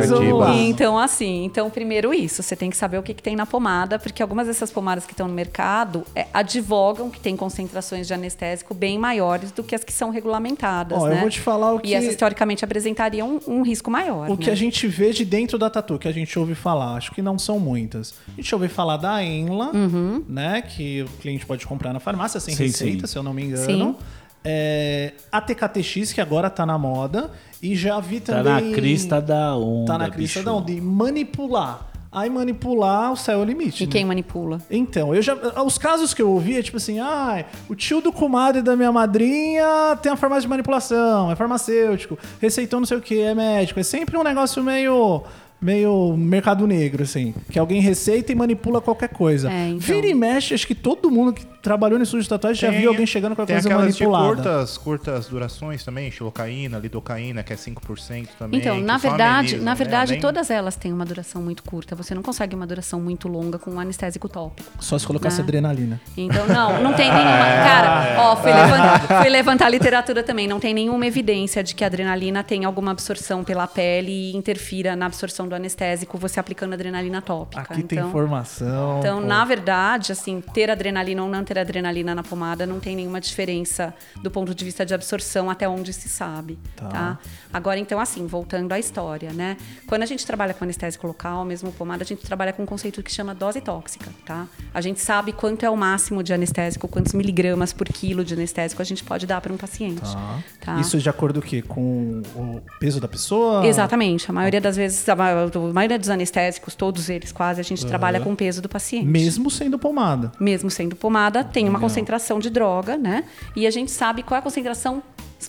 Então, assim, então, primeiro isso, você tem que saber o que, que tem na pomada, porque algumas dessas pomadas que estão no mercado é, advogam que tem concentrações de anestésico bem maiores do que as que são regulamentadas. Ó, né? eu vou te falar o que- E essas, teoricamente, apresentariam um, um risco maior. O né? que a gente vê de dentro da tatu, que a gente ouve falar, acho que não são muitas. A gente ouve falar da Enla, Uhum. né? Que o cliente pode comprar na farmácia sem Sim, receita, sim. se eu não me engano. Sim. É, a TKTX, que agora tá na moda. E já vi Tá também. na crista da onda. Tá na crista bicho. da onda. E manipular. Aí manipular, o céu é o limite. E né? quem manipula? Então, eu já. Os casos que eu ouvi é tipo assim, ah, o tio do comadre da minha madrinha tem uma farmácia de manipulação, é farmacêutico, receitou não sei o que, é médico. É sempre um negócio meio. Meio mercado negro, assim. Que alguém receita e manipula qualquer coisa. É, então. Vira e mexe, acho que todo mundo que trabalhou no estúdio de tatuagem já Tem- viu alguém chegando com a Tem coisa aquelas de manipulada. curtas, curtas durações também, xilocaína, lidocaína, que é 5% também. Então, que na verdade, na né? verdade, Além- todas elas têm uma duração muito curta. Você não consegue uma duração muito longa com um anestésico tópico. Só se colocasse Né? adrenalina. Então, não, não tem nenhuma. *laughs* Cara, ó, fui levantar, fui levantar a literatura também. Não tem nenhuma evidência de que a adrenalina tem alguma absorção pela pele e interfira na absorção do anestésico você aplicando adrenalina tópica. Aqui tem então, informação. então, pô. na verdade, assim, ter adrenalina ou não ter adrenalina na pomada não tem nenhuma diferença do ponto de vista de absorção até onde se sabe, Tá. tá? Agora, então, assim, voltando à história, né? Quando a gente trabalha com anestésico local, mesmo pomada, a gente trabalha com um conceito que chama dose tóxica, tá? A gente sabe quanto é o máximo de anestésico, quantos miligramas por quilo de anestésico a gente pode dar para um paciente. Tá. tá? Isso de acordo com o quê? Com o peso da pessoa? Exatamente. A maioria das vezes, a ma- a maioria dos anestésicos, todos eles quase, a gente trabalha com o peso do paciente. Mesmo sendo pomada. mesmo sendo pomada, tem uma concentração de droga, né? E a gente sabe qual é a concentração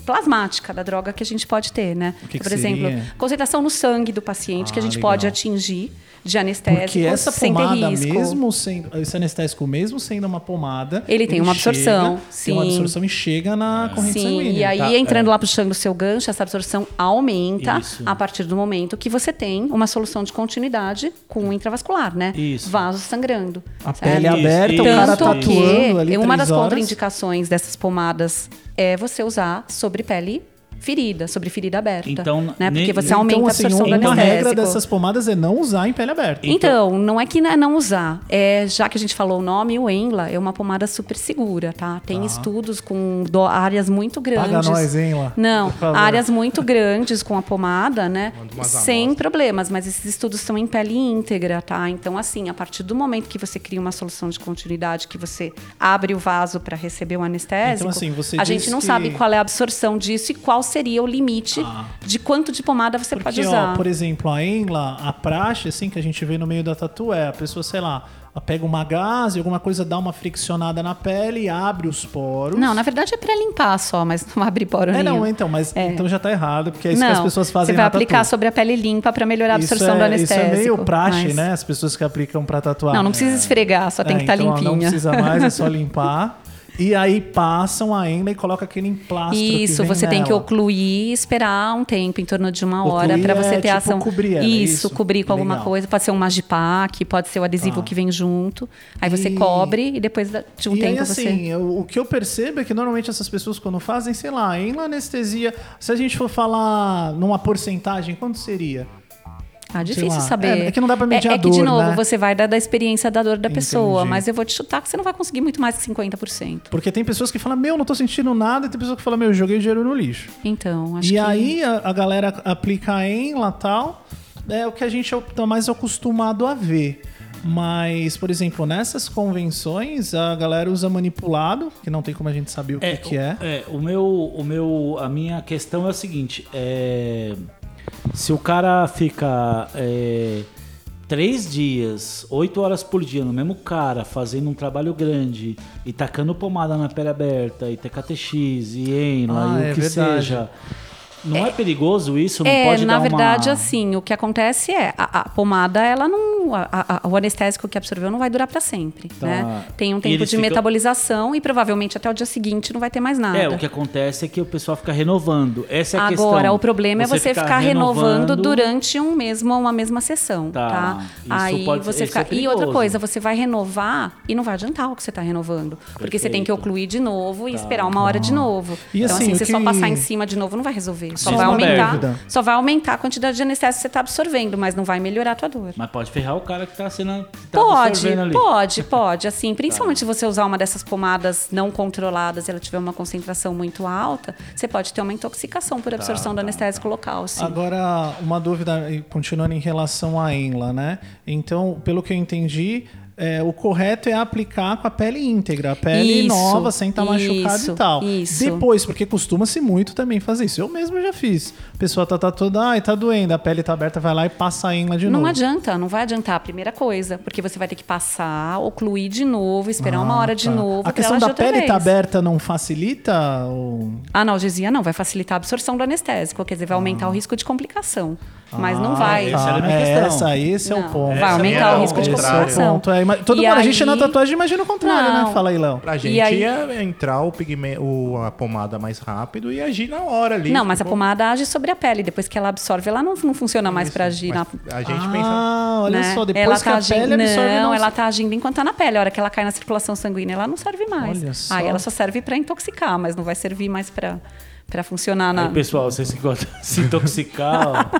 plasmática da droga que a gente pode ter, né? Que que Por exemplo, seria? concentração no sangue do paciente que a Ah, gente legal. pode atingir de anestésico Porque essa sem ter pomada, risco. mesmo sendo. Esse anestésico, mesmo sendo uma pomada. Ele tem uma absorção, chega- Tem uma sim. absorção e chega na corrente Sim, sanguínea. e aí tá? entrando lá puxando o seu gancho, essa absorção aumenta Isso. a partir do momento que você tem uma solução de continuidade com o intravascular, né? Isso. Vasos sangrando. A certo? pele Isso, aberta, isso. o cara Tanto tatuando ali uma das horas. contraindicações dessas pomadas é você usar sobre pele ferida, sobre ferida aberta. Então, né? Porque você aumenta então, a assim, absorção do uma anestésico. regra dessas pomadas é não usar em pele aberta. Então, não é que não é não usar. É, já que a gente falou o nome, o Enla é uma pomada super segura, tá? Tem estudos com do- áreas muito grandes. Paga nós, hein, lá. Não, áreas muito grandes com a pomada, né? Sem amostras. problemas, mas esses estudos são em pele íntegra, tá? Então, assim, a partir do momento que você cria uma solução de continuidade, que você abre o vaso para receber o anestésico, Então, assim, você a gente não que- sabe qual é a absorção disso e qual seria o limite Ah. de quanto de pomada você Porque, pode ó, usar. por exemplo, a Enla, a praxe, assim, que a gente vê no meio da tatu é a pessoa, sei lá, ela pega uma gase, alguma coisa, dá uma friccionada na pele, abre os poros. Não, na verdade é para limpar só, mas não *laughs* abre poro É, nenhum. não, então, mas É. então já tá errado, porque é isso não, que as pessoas fazem você vai aplicar tatu. sobre a pele limpa para melhorar a absorção é, do anestésico. Isso é meio praxe, mas- né? As pessoas que aplicam pra tatuar. Não, não precisa esfregar, só tem É, que estar então, ó, Não limpinha. precisa mais, é só *laughs* limpar. E aí passam a Enla e colocam aquele emplastro Isso, você tem que nela. ocluir e esperar um tempo, em torno de uma hora, para você é ter tipo ação. cobrir ela, isso, isso. cobrir com alguma Legal. coisa. Pode ser um magipack, pode ser o adesivo Tá. que vem junto. Aí você E- cobre e depois de um e tempo aí, assim, o que eu percebo é que normalmente essas pessoas quando fazem, sei lá, em anestesia, se a gente for falar numa porcentagem, quanto seria? Ah, difícil lá. saber. É, é que não dá pra medir é, a é que, de dor, novo, né? você vai dar da experiência da dor da pessoa, Entendi. mas eu vou te chutar que você não vai conseguir muito mais que 50%. Porque tem pessoas que falam, meu, não tô sentindo nada, e tem pessoas que falam, meu, eu joguei dinheiro no lixo. Então, acho e que. aí a, a galera aplica a Enla e tal, é o que a gente tá mais acostumado a ver. Mas, por exemplo, nessas convenções, a galera usa manipulado, que não tem como a gente saber o que, que é. É, o meu, o meu, a minha questão é a seguinte: é, se o cara fica é, três dias, oito horas por dia no mesmo cara, fazendo um trabalho grande e tacando pomada na pele aberta, e TKTX, e Enla, Ah, e o é que verdade. seja. Não é, perigoso isso? Não É, pode na dar verdade, uma... assim, o que acontece é a, a pomada, ela não, a- a- o anestésico que absorveu não vai durar para sempre, Tá. né? Tem um tempo de ficam- metabolização e provavelmente até o dia seguinte não vai ter mais nada. É, o que acontece é que o pessoal fica renovando. Essa é a questão. Agora, o problema é você ficar, renovando durante um mesmo, uma mesma sessão, Tá, tá? isso Aí pode- você isso é fica... e outra coisa, você vai renovar e não vai adiantar o que você está renovando. Porque você tem que Perfeito. ocluir de novo e esperar uma hora de novo. E então, assim, assim, você só passar em cima de novo não vai resolver. Só vai uma aumentar. dúvida. Só vai aumentar a quantidade de anestésico que você está absorvendo, mas não vai melhorar a tua dor. Mas pode ferrar o cara que tá sendo. Que tá Pode, absorvendo ali. pode, *laughs* pode. Assim, principalmente se você usar uma dessas pomadas não controladas e ela tiver uma concentração muito alta, você pode ter uma intoxicação por absorção do anestésico local. Sim. Agora, uma dúvida, continuando em relação à Enla, né? Então, pelo que eu entendi, é, o correto é aplicar com a pele íntegra, a pele Isso, nova, sem estar machucada isso, e tal. isso. Depois, porque costuma-se muito também fazer isso. Eu mesmo já fiz. A pessoa tá, tá toda, ai, tá doendo, a pele tá aberta, vai lá e passa a Enla de Não novo. adianta, não vai adiantar a primeira coisa, porque você vai ter que passar, ocluir de novo, esperar uma Ah, hora de tá. novo. A questão da pele vez. tá aberta não facilita? Ou... A analgesia não, vai facilitar a absorção do anestésico, quer dizer, vai aumentar o risco de complicação. Mas não Ah, vai. essa era a minha é, questão. essa, esse é o ponto. vai aumentar é o o risco de complicação. Ponto, é, todo E mundo, a gente na tatuagem imagina o contrário, né? Fala aí, Léo. Pra E gente aí- é entrar o pigmento, a pomada mais rápido e agir na hora ali. Não, mas a Tipo, pomada age sobre a pele. Depois que ela absorve, ela não, não funciona mais para agir na. A gente pensa. Ah, olha né? só, depois ela que tá a agindo, pele absorve... não, não- ela tá agindo enquanto tá na pele. A hora que ela cai na circulação sanguínea, ela não serve mais. Olha só. Aí ela só serve para intoxicar, mas não vai servir mais para para funcionar na. Aí, pessoal, vocês que gostam de se intoxicar,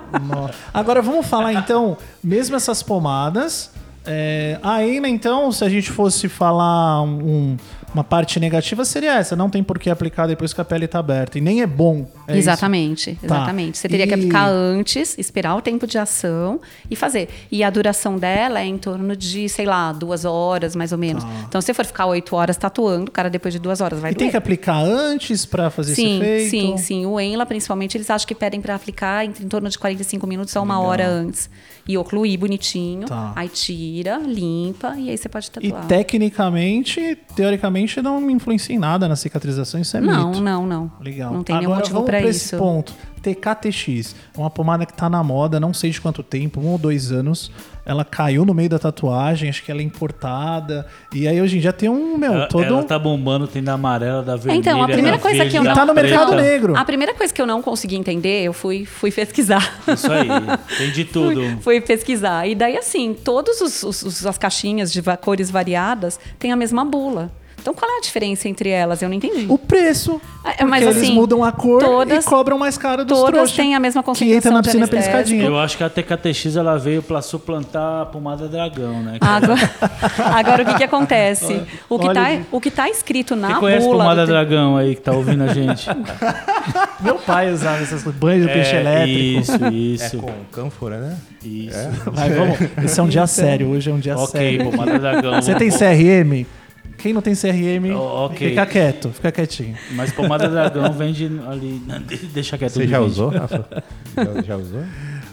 Agora vamos falar então, mesmo essas pomadas. É, a então, se a gente fosse falar um- uma parte negativa, seria essa: não tem por que aplicar depois que a pele está aberta. E nem é bom. é isso? exatamente, Tá. exatamente. Você teria que E- aplicar antes, esperar o tempo de ação e fazer. E a duração dela é em torno de, sei lá, duas horas, mais ou menos. Então, se você for ficar oito horas tatuando, o cara depois de duas horas vai E tem doer. que aplicar antes para fazer Sim, esse efeito? sim, sim. O Enla, principalmente, eles acham que pedem para aplicar entre em torno de 45 minutos a uma hora antes. E ocluir bonitinho. Tá. Aí tira, limpa e aí você pode E tatuar. tecnicamente, teoricamente, não influencia em nada na cicatrização. Isso é não, mito. não, não. Legal. Não tem nenhum Agora motivo vamos para pra isso. esse ponto. TKTX, é uma pomada que tá na moda, não sei de quanto tempo, um ou dois anos. Ela caiu no meio da tatuagem, acho que ela é importada. E aí hoje em dia tem um, meu, ela, todo. ela tá bombando, tem da amarela, da vermelha. Então, a primeira da coisa verde, que eu não- Tá no mercado preta. negro. A primeira coisa que eu não consegui entender, eu fui, fui pesquisar. Isso aí, tem de *laughs* tudo. Fui, fui pesquisar. E daí, assim, todas as caixinhas de cores variadas têm a mesma bula. Então, qual é a diferença entre elas? Eu não entendi. O preço. É, mas, porque eles assim, mudam a cor todas- e cobram mais caro dos todas têm a mesma Que entra concentração na piscina piscadinha. Eu acho que a TKTX ela veio pra suplantar a pomada dragão, né? Agora, *laughs* agora, o que, que acontece? O que, tá, aí. o que tá escrito na Quem conhece bula... pomada do dragão aí que tá ouvindo a gente? *laughs* Meu pai usava essas banhos de peixe É, elétrico. Isso, *laughs* É isso. com cânfora, né? Isso. Vai, vamos. Esse é um dia sério, hoje é um dia Ok, sério. pomada dragão. Você tem CRM? Quem não tem CRM, Oh, ok. fica quieto, fica quietinho. Mas pomada dragão vende ali. Deixa quieto. Você já usou, Rafa? Já, *laughs* já usou?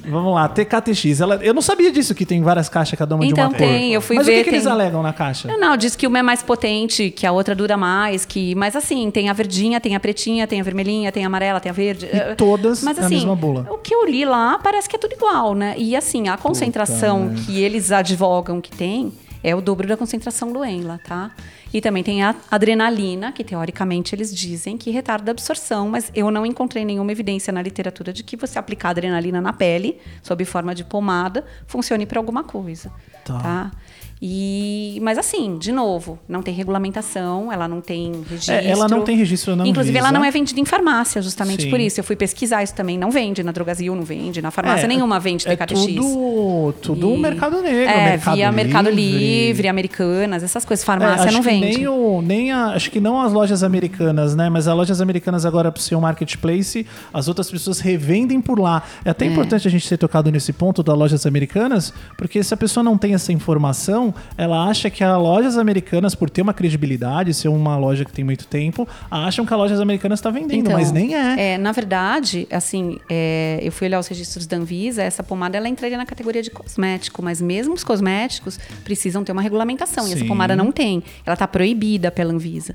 Vamos lá, TKTX. Ela, eu não sabia disso, que tem várias caixas, cada uma de Então uma cor. tem, eu fui Mas ver, o que, que eles tem- alegam na caixa? Não, não, diz que uma é mais potente, que a outra dura mais, que. Mas assim, tem a verdinha, tem a pretinha, tem a vermelhinha, tem a amarela, tem a verde. E todas Mas na assim, mesma bula. o que eu li lá parece que é tudo igual, né? E assim, a concentração que eles advogam que tem é o dobro da concentração do Enla, tá? E também tem a adrenalina, que teoricamente eles dizem que retarda a absorção, mas eu não encontrei nenhuma evidência na literatura de que você aplicar adrenalina na pele, sob forma de pomada, funcione para alguma coisa, Tá. tá? E, mas assim, de novo, não tem regulamentação, ela não tem registro. É, ela não tem registro na Inclusive, ela não é vendida em farmácia, justamente Sim. por isso. Eu fui pesquisar isso também. Não vende na Drogazil, não vende. Na farmácia É, nenhuma vende É TKTX. tudo, tudo E- mercado negro. É, mercado via Mercado Livre, Livre Americanas, essas coisas. É, Farmácia acho não vende. Nem, o, nem a, acho que não as lojas americanas, né? Mas as lojas americanas agora, por ser um marketplace, as outras pessoas revendem por lá. É até importante a gente ter tocado nesse ponto das lojas americanas, porque se a pessoa não tem essa informação, ela acha que as lojas americanas, por ter uma credibilidade, ser uma loja que tem muito tempo, acham que as lojas americanas está vendendo, Então, mas nem é. na verdade, assim, é, eu fui olhar os registros da Anvisa, essa pomada ela entraria na categoria de cosmético, mas mesmo os cosméticos precisam ter uma regulamentação. E essa Sim. pomada não tem. Ela está proibida pela Anvisa.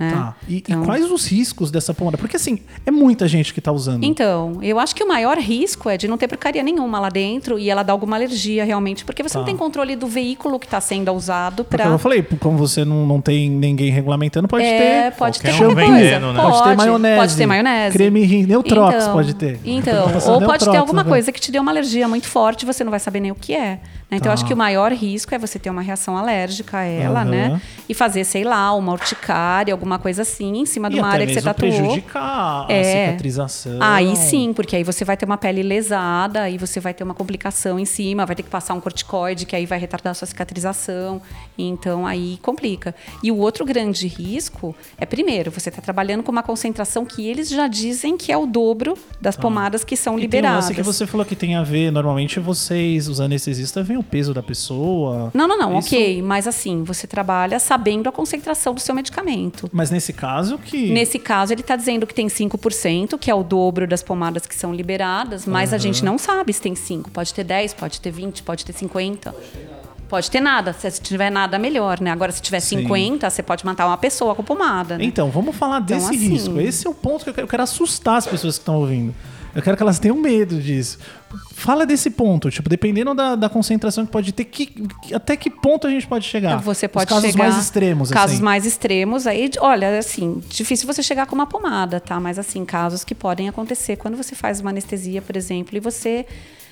Né? Tá. E, e Então- quais os riscos dessa pomada? Porque assim, é muita gente que tá usando. Então, eu acho que o maior risco é de não ter porcaria nenhuma lá dentro e ela dar alguma alergia realmente, porque você Tá. não tem controle do veículo que está sendo usado para. eu falei, como você não, não tem ninguém regulamentando, pode É, ter. pode ter um vendendo, né? Pode, ter maionese. Pode ter maionese. Creme Neutrox Então, pode ter. Então, *laughs* ou pode ter alguma né? coisa que te dê uma alergia muito forte, você não vai saber nem o que é. Né? Então, Tá. acho que o maior risco é você ter uma reação alérgica a ela, Aham. né? E fazer, sei lá, uma urticária, alguma coisa assim, em cima de E uma até área que você tatuou. prejudicar a É. cicatrização. Aí sim, porque aí você vai ter uma pele lesada, aí você vai ter uma complicação em cima, vai ter que passar um corticoide, que aí vai retardar a sua cicatrização. Então aí complica. E o outro grande risco é, primeiro, você está trabalhando com uma concentração que eles já dizem que é o dobro das pomadas que são E tem um liberadas. lance que você falou que tem a ver, normalmente vocês, os anestesistas, veem o peso da pessoa. Não, não, não, Isso- ok. Mas assim, você trabalha sabendo a concentração do seu medicamento. Mas nesse caso que... Nesse caso, ele está dizendo que tem 5%, que é o dobro das pomadas que são liberadas, mas a gente não sabe se tem 5. Pode ter 10, pode ter 20, pode ter 50. Pode ter nada. Se tiver nada, melhor, né? Agora, se tiver Sim. 50, você pode matar uma pessoa com pomada. Né? Então, vamos falar Então, desse assim- risco. Esse é o ponto que eu quero, eu quero assustar as pessoas que estão ouvindo. Eu quero que elas tenham medo disso. Fala desse ponto, tipo, dependendo da, da concentração que pode ter, que, até que ponto a gente pode chegar? Você Os pode casos chegar mais extremos, casos assim. mais extremos aí olha assim difícil você chegar com uma pomada tá mas assim casos que podem acontecer quando você faz uma anestesia por exemplo e você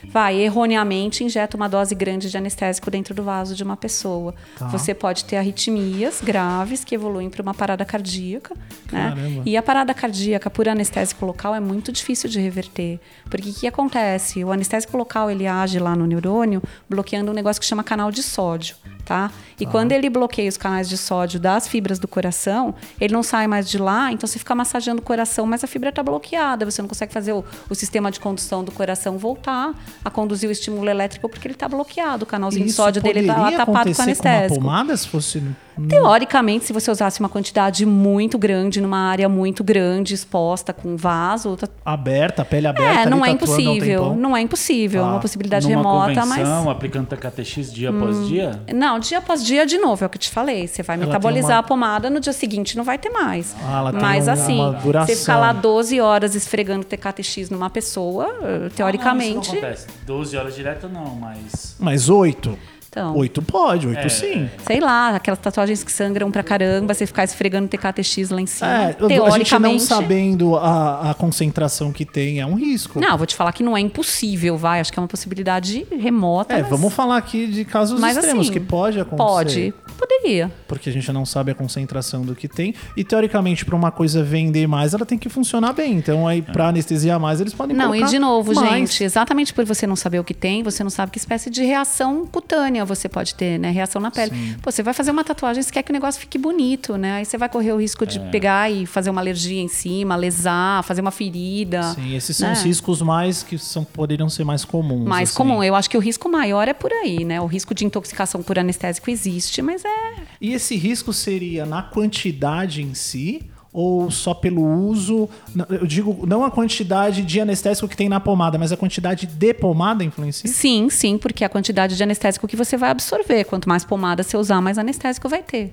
vai erroneamente injeta uma dose grande de anestésico dentro do vaso de uma pessoa. Tá. Você pode ter arritmias graves que evoluem para uma parada cardíaca, né? E a parada cardíaca por anestésico local é muito difícil de reverter, porque o que acontece? O anestésico local ele age lá no neurônio bloqueando um negócio que chama canal de sódio. Tá? E quando ele bloqueia os canais de sódio das fibras do coração, ele não sai mais de lá, então você fica massageando o coração, mas a fibra está bloqueada, você não consegue fazer o, o sistema de condução do coração voltar a conduzir o estímulo elétrico porque ele está bloqueado, o canalzinho de sódio dele está tapado com acontecer anestésico. uma pomada se fosse... Teoricamente, se você usasse uma quantidade muito grande, numa área muito grande, exposta, com vaso, tá- Aberta, pele aberta. é, não é um impossível. Não é impossível. É Tá. uma possibilidade Numa remota, convenção, mas. aplicando TKTX dia após dia? Não, dia após dia, de novo, é o que eu te falei. Você vai Ela metabolizar uma- a pomada, no dia seguinte não vai ter mais. Ah, ela tem Mas um- assim, você ficar lá 12 horas esfregando TKTX numa pessoa, eh, Ah, não, teoricamente. isso não acontece. 12 horas direto não, mas. Mas oito? Então, Oito pode, oito É. sim. sei lá, aquelas tatuagens que sangram pra caramba, você ficar esfregando TKTX lá em cima. É, a gente não teoricamente. sabendo a, a concentração que tem é um risco. Não, vou te falar que não é impossível, vai. Acho que é uma possibilidade remota. É, mas vamos falar aqui de casos Mas, extremos, assim, que pode acontecer. Pode. Poderia. Porque a gente não sabe a concentração do que tem. E, teoricamente, para uma coisa vender mais, ela tem que funcionar bem. Então, aí, para anestesiar mais, eles podem Não, e de novo, mais. gente, exatamente por você não saber o que tem, você não sabe que espécie de reação cutânea você pode ter, né? Reação na pele. Pô, você vai fazer uma tatuagem, você quer que o negócio fique bonito, né? Aí você vai correr o risco É. de pegar e fazer uma alergia em cima, lesar, fazer uma ferida. Sim, esses são né? os riscos mais que são, poderiam ser mais comuns. Mais assim. comum. Eu acho que o risco maior é por aí, né? O risco de intoxicação por anestésico existe, mas é. E esse risco seria na quantidade em si ou só pelo uso? Eu digo, não a quantidade de anestésico que tem na pomada, mas a quantidade de pomada influencia? Sim, sim, porque a quantidade de anestésico que você vai absorver. Quanto mais pomada você usar, mais anestésico vai ter.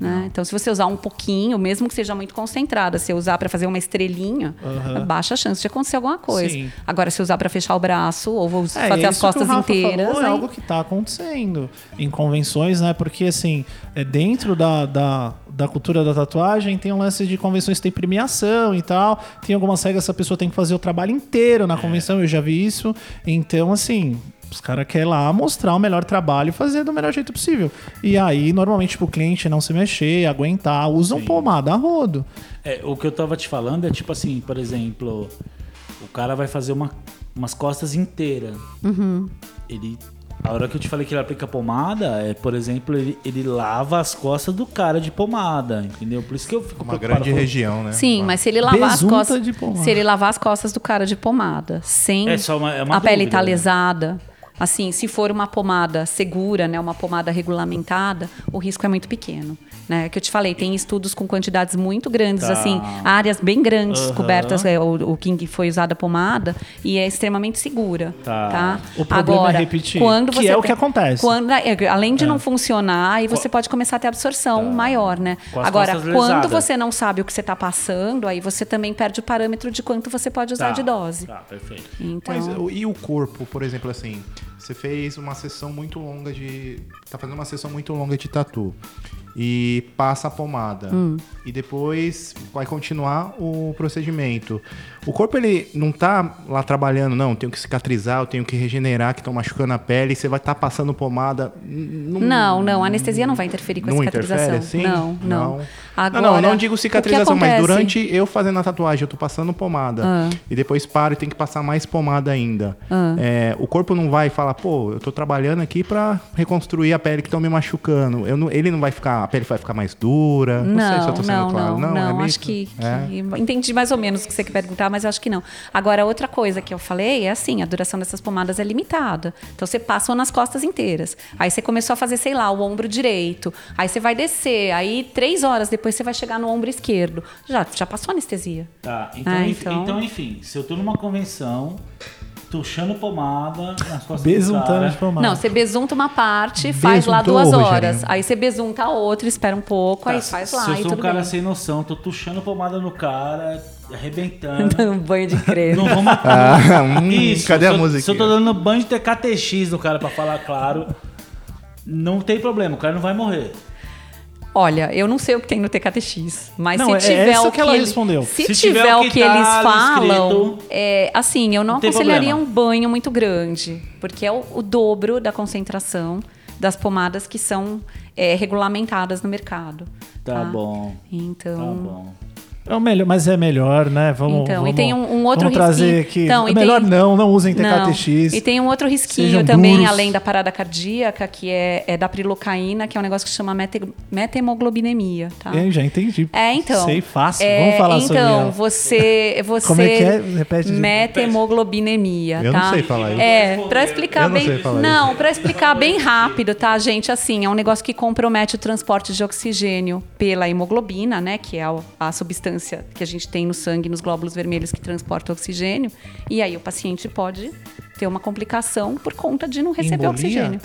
Né? Então, se você usar um pouquinho, mesmo que seja muito concentrada, se usar para fazer uma estrelinha, é baixa a chance de acontecer alguma coisa. Sim. Agora, se usar para fechar o braço ou vou É, fazer e as costas inteiras, falou é aí- algo que está acontecendo em convenções, né? Porque, assim, é dentro da, da, da cultura da tatuagem tem um lance de convenções que tem premiação e tal. Tem algumas regras que a pessoa tem que fazer o trabalho inteiro na convenção, eu já vi isso. Então, assim. Os caras querem lá mostrar o melhor trabalho e fazer do melhor jeito possível. E aí, normalmente, pro cliente não se mexer, aguentar, usam pomada a rodo. É, o que eu tava te falando é tipo assim, por exemplo, o cara vai fazer uma, umas costas inteiras. Uhum. Ele. A hora que eu te falei que ele aplica pomada, é, por exemplo, ele, ele lava as costas do cara de pomada, entendeu? Por isso que eu fico Uma preocupado grande com- região, né? Sim, Uma- mas se ele lavar as costas. Se ele lavar as costas do cara de pomada, sem É só uma- é uma a pele dúvida, tá né? lesada. Assim, se for uma pomada segura, né, uma pomada regulamentada, o risco é muito pequeno. Né? Que eu te falei, tem estudos com quantidades muito grandes, Tá. assim, áreas bem grandes Aham. cobertas, é, o, o King foi usada a pomada e é extremamente segura. Tá. Tá. O problema é Agora, repetir, quando que você é o que acontece. Quando, é, além de não funcionar, aí você pode começar a ter absorção maior, né? Agora, quando lesadas. você não sabe o que você está passando, aí você também perde o parâmetro de quanto você pode usar Tá, de dose. Tá, perfeito. Então, Mas e o corpo, por exemplo, assim, você fez uma sessão muito longa de. tá fazendo uma sessão muito longa de tatu. E passa a pomada. Hum. E depois vai continuar o procedimento. O corpo, ele não tá lá trabalhando, não. Tenho que cicatrizar, eu tenho que regenerar, que estão machucando a pele. e Você vai estar passando pomada. n- Não, não, a anestesia não vai interferir com a não cicatrização. interfere assim? Não, não. Agora, não, não, não digo cicatrização, mas durante eu fazendo a tatuagem, eu tô passando pomada. Ah. E depois paro e tem que passar mais pomada ainda. Ah. É, o corpo não vai falar, pô, eu tô trabalhando aqui pra reconstruir a pele que estão me machucando. Eu não- ele não vai ficar, a pele vai ficar mais dura. Não, sei se eu tô sendo não, claro. não, é não, meio acho que, É. que- entendi mais ou menos o que você quer perguntar, mas eu acho que não. Agora, outra coisa que eu falei é assim, a duração dessas pomadas é limitada. Então você passou nas costas inteiras. Aí você começou a fazer, sei lá, o ombro direito. Aí você vai descer. Aí três horas depois você vai chegar no ombro esquerdo. Já, já passou a anestesia. Tá, então, Ah, enf- então. então, enfim, se eu tô numa convenção, tuchando pomada nas costas do Besuntando de pomada. Não, você besunta uma parte, faz lá Besuntou, duas horas. Aí você besunta a outra, espera um pouco, Tá, aí faz se lá. eu e sou um tudo cara bem. sem noção, tô tuchando pomada no cara, arrebentando. Dando *laughs* banho de creme. Não vamos. Ah, hum, Isso, cadê a eu- música? Se eu tô dando banho de TKTX no cara pra falar claro, não tem problema, o cara não vai morrer. Olha, eu não sei o que tem no TKTX, mas Não, se é- tiver essa o que ela ele- respondeu. Se, Se tiver, tiver o que, que tá eles falam, escrito, é, assim, eu não, não aconselharia problema. um banho muito grande, porque é o, o dobro da concentração das pomadas que são é, regulamentadas no mercado. Tá bom. Então, Tá bom. É o melhor, mas é melhor, né? Vamos, Então, vamos, e tem um- um outro vamos trazer risquinho. aqui. Então, é e melhor tem- não, não usem Não. TKTX. E tem um outro risquinho também, duros. além da parada cardíaca, que é, é da prilocaína, que é um negócio que se chama mete, metemoglobinemia, tá? Eu já entendi. É, então. Sei fácil. É, Vamos falar então, sobre ela. você, você. *laughs* Como é que é? Repete Metemoglobinemia, Eu tá? não sei falar isso. É, pra explicar Eu não bem. sei falar não, para explicar bem rápido, tá, gente? Assim, é um negócio que compromete o transporte de oxigênio pela hemoglobina, né? Que é a, a substância que a gente tem no sangue, nos glóbulos vermelhos que transporta oxigênio. E aí o paciente pode ter uma complicação por conta de não receber oxigênio.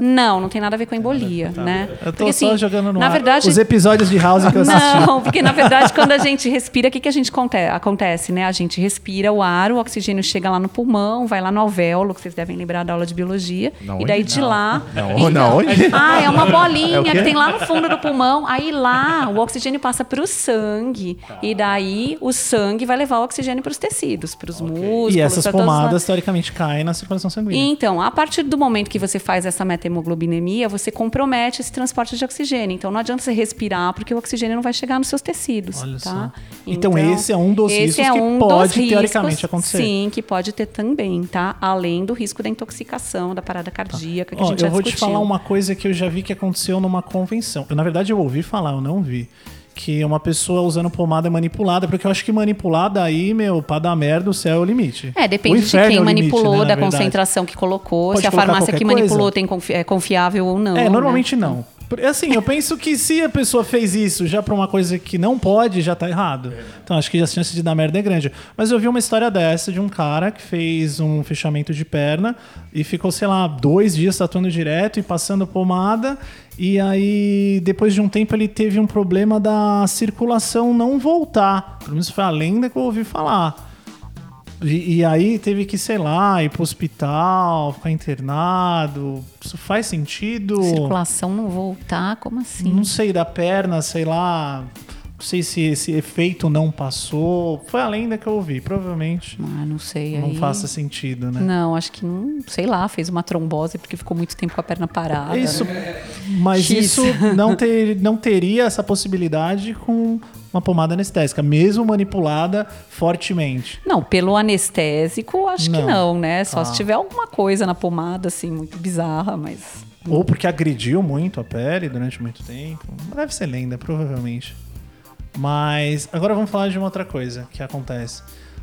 Não, não tem nada a ver com embolia, né? Eu tô Porque, só assim, jogando no na ar verdade, os episódios de House que eu assisti. não, *laughs* porque na verdade, quando a gente respira, o que, que a gente conte acontece, né? A gente respira o ar, o oxigênio chega lá no pulmão, vai lá no alvéolo, que vocês devem lembrar da aula de biologia. Na e daí de lá. Na- na onde? Ah, é uma bolinha É que tem lá no fundo do pulmão. Aí lá o oxigênio passa para o sangue. E daí o sangue vai levar o oxigênio para os tecidos, para os músculos. E essas pomadas, teoricamente, caem na circulação sanguínea. então, a partir do momento que você faz essa metemoglobinemia, você compromete esse transporte de oxigênio. Então, não adianta você respirar, porque o oxigênio não vai chegar nos seus tecidos. Olha tá? só. Então, esse é um dos riscos é que um pode, dos riscos, teoricamente, acontecer. Sim, que pode ter também, tá? Além do risco da intoxicação, da parada cardíaca, que a Ó, gente eu já vou te discutiu. falar uma coisa que eu já vi que aconteceu numa convenção. Eu, na verdade, eu ouvi falar, eu não vi. Que uma pessoa usando pomada manipulada, porque eu acho que manipulada aí, meu, pra dar merda, o céu é o limite. É, depende de inferno quem é limite, manipulou, né, da verdade. concentração que colocou, Pode se a farmácia que manipulou coisa? tem confi- é confiável ou não. É, né? normalmente não. Por- Assim, eu penso que se a pessoa fez isso já pra uma coisa que não pode, já tá errado. Então acho que a chance de dar merda é grande. Mas eu vi uma história dessa de um cara que fez um fechamento de perna e ficou, sei lá, dois dias tatuando direto e passando pomada. E aí, depois de um tempo, ele teve um problema da circulação não voltar. Pelo menos foi a lenda que eu ouvi falar. E, e aí teve que, sei lá, ir pro hospital, ficar internado. Isso faz sentido? Circulação não voltar, como assim? Não sei, da perna, sei lá. Não sei se esse efeito não passou. Foi a lenda que eu ouvi, provavelmente. Ah, não sei. Não aí... faça sentido, né? Não, acho que não, sei lá, fez uma trombose porque ficou muito tempo com a perna parada. Isso, né? mas X. isso não, ter, não teria essa possibilidade com uma pomada anestésica, mesmo manipulada fortemente. Não, pelo anestésico, acho que Não. não, né? Só Ah. se tiver alguma coisa na pomada, assim, muito bizarra, mas. Ou porque agrediu muito a pele durante muito tempo. Deve ser lenda, provavelmente. Mas agora vamos falar de uma outra coisa que acontece.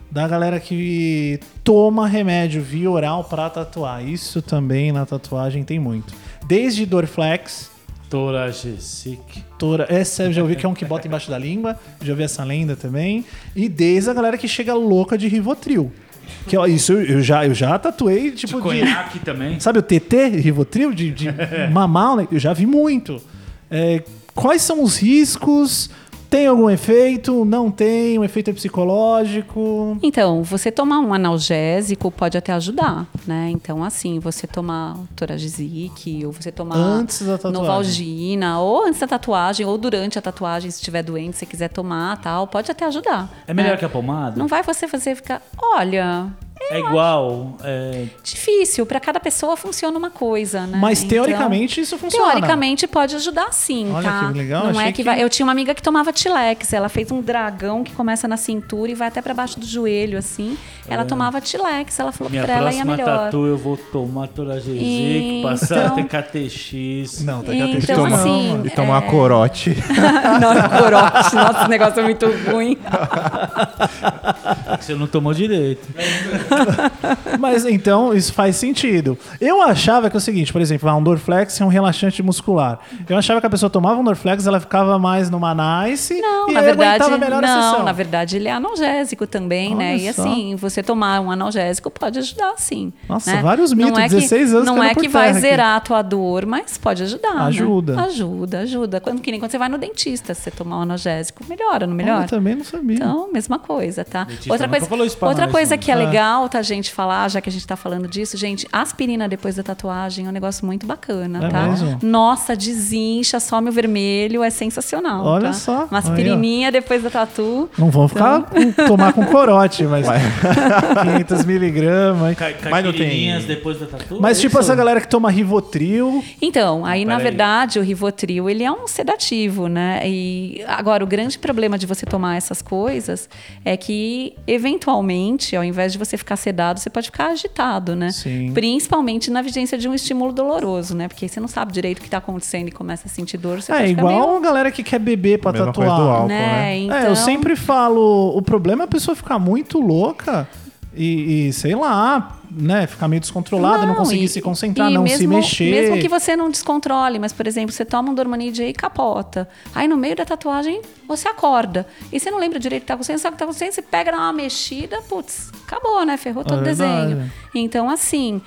Da galera que toma remédio via oral pra tatuar. Isso também na tatuagem tem muito. Desde Dorflex, Toragesic. Tora, essa eu já ouvi que é um que bota embaixo da língua, já ouvi essa lenda também. E desde a galera que chega louca de Rivotril. Que ó, isso eu, eu já, eu já tatuei, tipo, de, Conhaque também. Sabe o TT, Rivotril, de, de *laughs* mamar? né? Eu já vi muito. É, quais são os riscos? Tem algum efeito? Não tem? Um efeito é psicológico? Então, você tomar um analgésico pode até ajudar, né? Então, assim, você tomar Toragesic, ou você tomar Antes da tatuagem. Novalgina, ou antes da tatuagem, ou durante a tatuagem, se estiver doente, se quiser tomar, tal, pode até ajudar. É melhor né? que a pomada? Não vai você fazer ficar, olha, É igual. é, difícil, para cada pessoa funciona uma coisa, né? Mas Então, teoricamente isso funciona. Teoricamente pode ajudar sim, Olha tá? que legal, Não achei é que, que- vai. Eu tinha uma amiga que tomava Tilex, ela fez um dragão que começa na cintura e vai até pra baixo do joelho, assim. Ela tomava Tilex, ela falou minha que pra ela ia melhor. tatu eu vou tomar Toragesic, Então- passar TKTX. Não, tá Então, aqui a Tomar- assim, e tomar uma corote. *laughs* *laughs* Não, corote. Nossa, esse negócio é muito ruim. Você não tomou direito. *laughs* *laughs* Mas então isso faz sentido. Eu achava que é o seguinte, por exemplo, ah, um Dorflex é um relaxante muscular. Eu achava que a pessoa tomava um Dorflex, ela ficava mais numa nice Não, e na verdade, aguentava melhor a não, sessão. na verdade ele é analgésico também, Olha né? E só. assim, você tomar um analgésico pode ajudar sim. Nossa, né? vários mitos, não é que, 16 anos Não é que vai aqui. zerar a tua dor, mas pode ajudar. né? Ajuda. Ajuda, ajuda. Quando, que nem quando você vai no dentista, se você tomar um analgésico, melhora, não melhora? Eu também não sabia. Então, mesma coisa, tá? Dentista Outra não coisa, outra nós, coisa que é Ah. Legal, tá, gente, falar, já que a gente tá falando disso, gente, aspirina depois da tatuagem é um negócio muito bacana, É tá? mesmo? Nossa, desincha, some o vermelho, é sensacional. Olha tá? só, Uma aí, aspirininha depois da tatu. Não vão ficar com- tomar com corote, mas 500 *laughs* miligramas. Ca- Mas não tem- depois da tatu? Mas É tipo isso? essa galera que toma Rivotril, Então, aí na peraí. verdade o Rivotril ele é um sedativo, né? E agora o grande problema de você tomar essas coisas é que eventualmente, ao invés de você ficar sedado, você pode ficar agitado, né? Sim. Principalmente na vigência de um estímulo doloroso, né? Porque aí você não sabe direito o que está acontecendo e começa a sentir dor, você é pode igual ficar a galera que quer beber pra Mesma coisa do tatuar. álcool, meio, né? né? Então, É, eu sempre falo, o problema é a pessoa ficar muito louca e, e, sei lá, né, ficar meio descontrolada, não, conseguir e- se concentrar, não se mesmo- mexer. Mesmo que você não descontrole, mas, por exemplo, você toma um Dormanide e capota. Aí no meio da tatuagem você acorda. E você não lembra direito o que tá acontecendo, sabe o que tá acontecendo, você pega dá uma mexida, putz, acabou, né? Ferrou todo o desenho. Então, assim,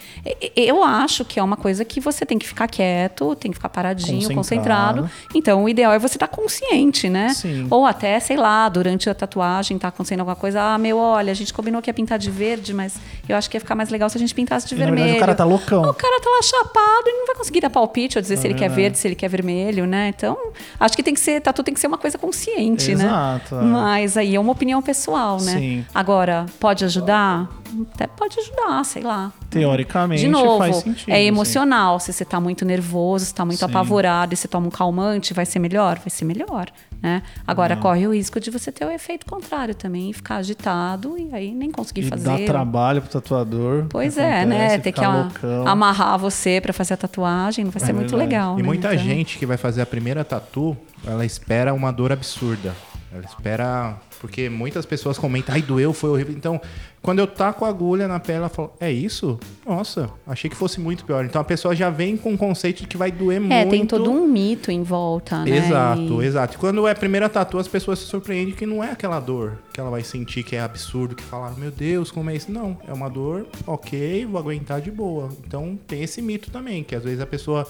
eu acho que é uma coisa que você tem que ficar quieto, tem que ficar paradinho, Concentrado. concentrado. Então, o ideal é você estar consciente, né? Sim. Ou até, sei lá, durante a tatuagem tá acontecendo alguma coisa, ah, meu, olha, a gente combinou que ia pintar de verde, mas eu acho que ia ficar mais legal se a gente pintasse de E, vermelho. verdade, o cara tá loucão. O cara tá lá chapado e não vai conseguir dar palpite ou dizer se ele É. quer verde, se ele quer vermelho, né? Então, acho que tem que ser, tatu tem que ser uma coisa consciente, Exato, né? é. Mas aí é uma opinião pessoal, né? Sim. Agora, pode ajudar? Até pode ajudar, sei lá. Teoricamente De novo, faz sentido. é sim. emocional. Se você tá muito nervoso, se tá muito Sim. apavorado e você toma um calmante, vai ser melhor? Vai ser melhor, né? Agora, corre o risco de você ter o efeito contrário também, ficar agitado e aí nem conseguir E fazer. dá trabalho pro tatuador. Pois é, né? acontece, Ter que loucão. amarrar você pra fazer a tatuagem não vai ser muito verdade. legal, E né? muita Então- gente que vai fazer a primeira tatu, ela espera uma dor absurda. Ela espera. Porque muitas pessoas comentam, ai, doeu, foi horrível. Então, quando eu taco a agulha na pele, ela fala, é isso? Nossa, achei que fosse muito pior. Então a pessoa já vem com o conceito de que vai doer muito. É, tem todo um mito em volta, né? Exato, E- exato. E quando é a primeira tatu, as pessoas se surpreendem que não é aquela dor que ela vai sentir que é absurdo, que fala, meu Deus, como é isso? Não, é uma dor, ok, vou aguentar de boa. Então tem esse mito também, que às vezes a pessoa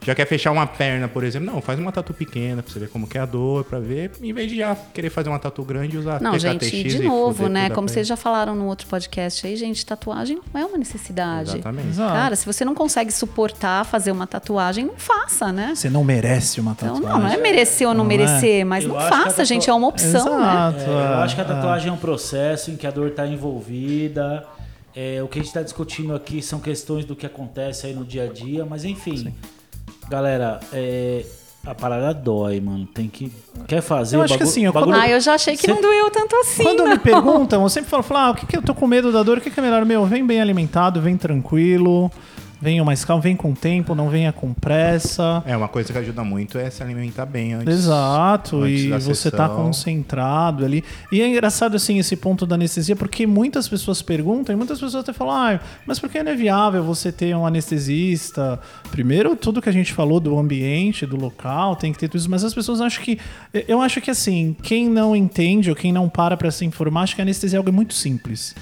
já quer fechar uma perna, por exemplo. Não, faz uma tatu pequena pra você ver como que é a dor, pra ver, em vez de já querer fazer uma tatu grande e usar Não, gente, de novo, né? Como vocês já falaram no outro podcast aí, gente, tatuagem não é uma necessidade. Exatamente. Exato. Cara, se você não consegue suportar fazer uma tatuagem, não faça, né? Você não merece uma Então, tatuagem. não, não é merecer ou não, Não é? merecer, mas Eu não faça, tatua- gente, é uma opção, né? Exato. É, eu acho que a é. tatuagem é um processo em que a dor está envolvida. É, o que a gente está discutindo aqui são questões do que acontece aí no dia a dia, mas enfim. Galera, é, a parada dói, mano. Tem que. Quer fazer Eu o acho que bagulho- assim, eu- bagulho- Ah, eu já achei que Cê- não doeu tanto assim. Quando não. me perguntam, eu sempre falo, falo, ah, o que, que eu tô com medo da dor? O que, que é melhor? Meu, vem bem alimentado, vem tranquilo, venha mais calmo, vem com tempo, não venha com pressa. É, uma coisa que ajuda muito é se alimentar bem antes. Exato, antes e você tá sessão. concentrado ali. E é engraçado, assim, esse ponto da anestesia, porque muitas pessoas perguntam, e muitas pessoas até falam, ah, mas por que não é viável você ter um anestesista? Primeiro, tudo que a gente falou do ambiente, do local, tem que ter tudo isso, mas as pessoas acham que. Eu acho que, assim, quem não entende ou quem não para pra se informar, acha que a anestesia é algo muito simples,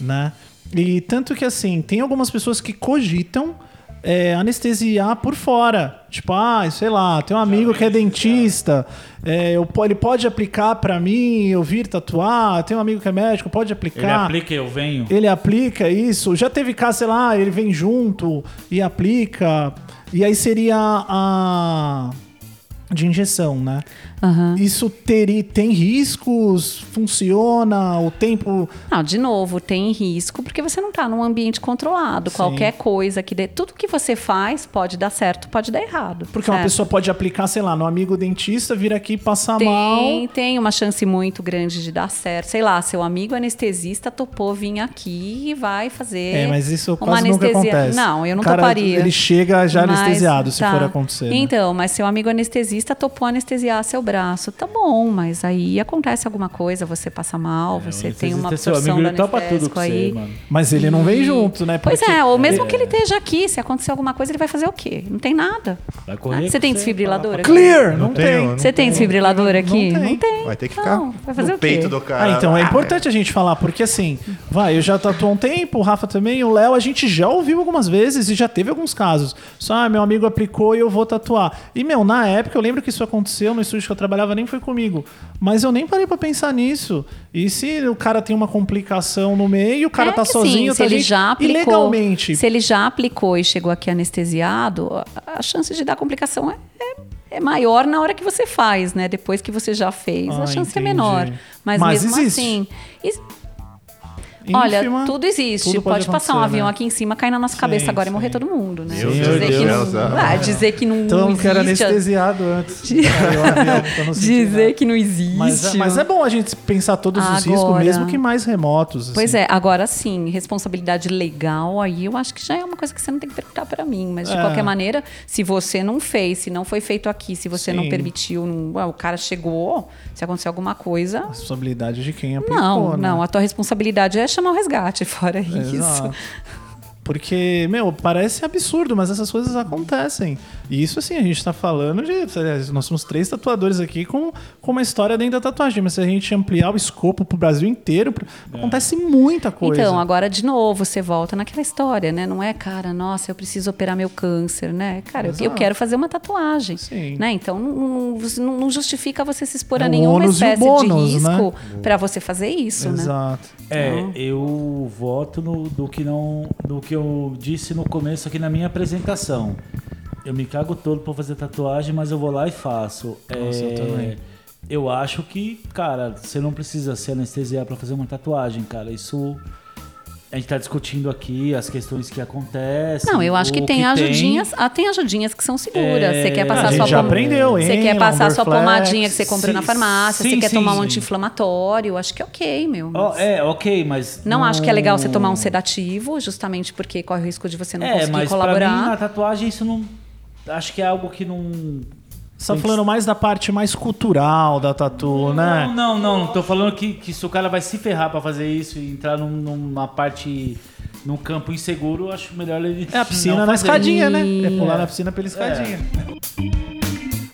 né? E tanto que, assim, tem algumas pessoas que cogitam é, anestesiar por fora. Tipo, ah, sei lá, tem um amigo que é dentista, é, eu, ele pode aplicar pra mim, eu vir tatuar, tem um amigo que é médico, pode Ele aplicar. aplica, eu venho. Ele aplica isso. Já teve caso, sei lá, ele vem junto e aplica. E aí seria a. de injeção, né? Aham. Isso teria, tem riscos? Funciona? O tempo. Não, de novo, tem risco porque você não está num ambiente controlado. Sim. Qualquer coisa que dê. Tudo que você faz pode dar certo, pode dar errado. Porque uma certo? pessoa pode aplicar, sei lá, no amigo dentista, vir aqui passar mal. Tem, tem uma chance muito grande de dar certo. Sei lá, seu amigo anestesista topou vir aqui e vai fazer. É, mas isso uma quase nunca anestesia. acontece. Não, eu não cara, toparia. Ele chega já Mas, anestesiado, se tá. for acontecer. né? Então, mas seu amigo anestesista topou anestesiar seu braço. Tá bom, mas aí acontece alguma coisa, você passa mal, você tem uma É, Seu absorção amigo, do tudo anestésico aí. você, mano. Mas ele não vem junto, né? Pois Porque- é, ou mesmo que ele esteja aqui, se acontecer alguma coisa, ele vai fazer o quê? Não tem nada. Vai correr você tem desfibrilador aqui? Clear! Não, Não tem. não Você tem desfibrilador aqui? Não tem. Vai ter que ficar Não, vai fazer no o quê? peito do cara. Ah, então é importante a gente falar, porque assim, vai, eu já tatuou um tempo, o Rafa também, o Léo, a gente já ouviu algumas vezes e já teve alguns casos. Só, ah, meu amigo aplicou e eu vou tatuar. E, meu, na época, eu lembro lembro que isso aconteceu no estúdio que eu trabalhava, nem foi comigo. Mas eu nem parei pra pensar nisso. E se o cara tem uma complicação no meio, o cara É tá que sozinho, sim, se tá ele gente- já aplicou, legalmente. se ele já aplicou e chegou aqui anestesiado, a- chance de dar complicação é, é, é maior na hora que você faz, né? Depois que você já fez, Ah, a chance é entendi. menor. Mas, Mas mesmo existe. assim, ínfima, olha, tudo existe. tudo pode passar um avião né? aqui em cima, cair na nossa cabeça Sim, agora e morrer sim. todo mundo, né? Meu dizer, Deus que não, ah, dizer que não, Então, não eu quero existe. anestesiado antes. Avião, *laughs* não Dizer nada. que não existe. Mas, é- mas é bom a gente pensar todos os riscos, Agora- mesmo que mais remotos. assim. Pois é, agora sim, responsabilidade legal aí eu acho que já é uma coisa que você não tem que perguntar para mim, mas de É. qualquer maneira, se você não fez, se não foi feito aqui, se você não Sim. permitiu, não- ué, o cara chegou, se acontecer alguma coisa, Responsabilidade de quem aplicou, não, né? não, a tua responsabilidade é chamar o resgate, fora isso. Exato. Porque, meu, parece absurdo, mas essas coisas acontecem. E isso, assim, a gente tá falando de. Nós somos três tatuadores aqui com, com uma história dentro da tatuagem. Mas se a gente ampliar o escopo pro Brasil inteiro, acontece muita coisa. Então, agora de novo, você volta naquela história, né? Não é, cara, nossa, eu preciso operar meu câncer, né? Cara, eu, eu Exato. quero fazer uma tatuagem. Sim. Né? Então, não, não- não- justifica você se expor É a nenhuma espécie bônus, de né? risco para você fazer isso, né? Exato. É, Então- eu voto no, do, que não, do que eu disse no começo aqui na minha apresentação. Eu me cago todo pra fazer tatuagem, mas eu vou lá e faço. Nossa, eu É, também. eu acho que, cara, você não precisa se anestesiar pra fazer uma tatuagem, cara. Isso. A gente tá discutindo aqui as questões que acontecem. Não, eu acho que tem ajudinhas. Ah, tem ajudinhas que são seguras. É, você quer a passar gente sua já pom- aprendeu, Você hein, quer passar sua pomadinha que você comprou na Sim, farmácia, sim, você quer sim, tomar um anti-inflamatório, acho que é ok, meu. Mas é, ok, mas. Não acho que é legal você tomar um sedativo, justamente porque corre o risco de você não É, conseguir mas pra colaborar. mim, na tatuagem, isso não. Acho que é algo que não. Você tá falando mais da parte mais cultural da tatu, né? Não, não, não. Tô falando que, que se o cara vai se ferrar pra fazer isso e entrar num- numa parte. num campo inseguro, eu acho melhor ele. É a piscina não na escadinha, né? É pular É. na piscina pela escadinha.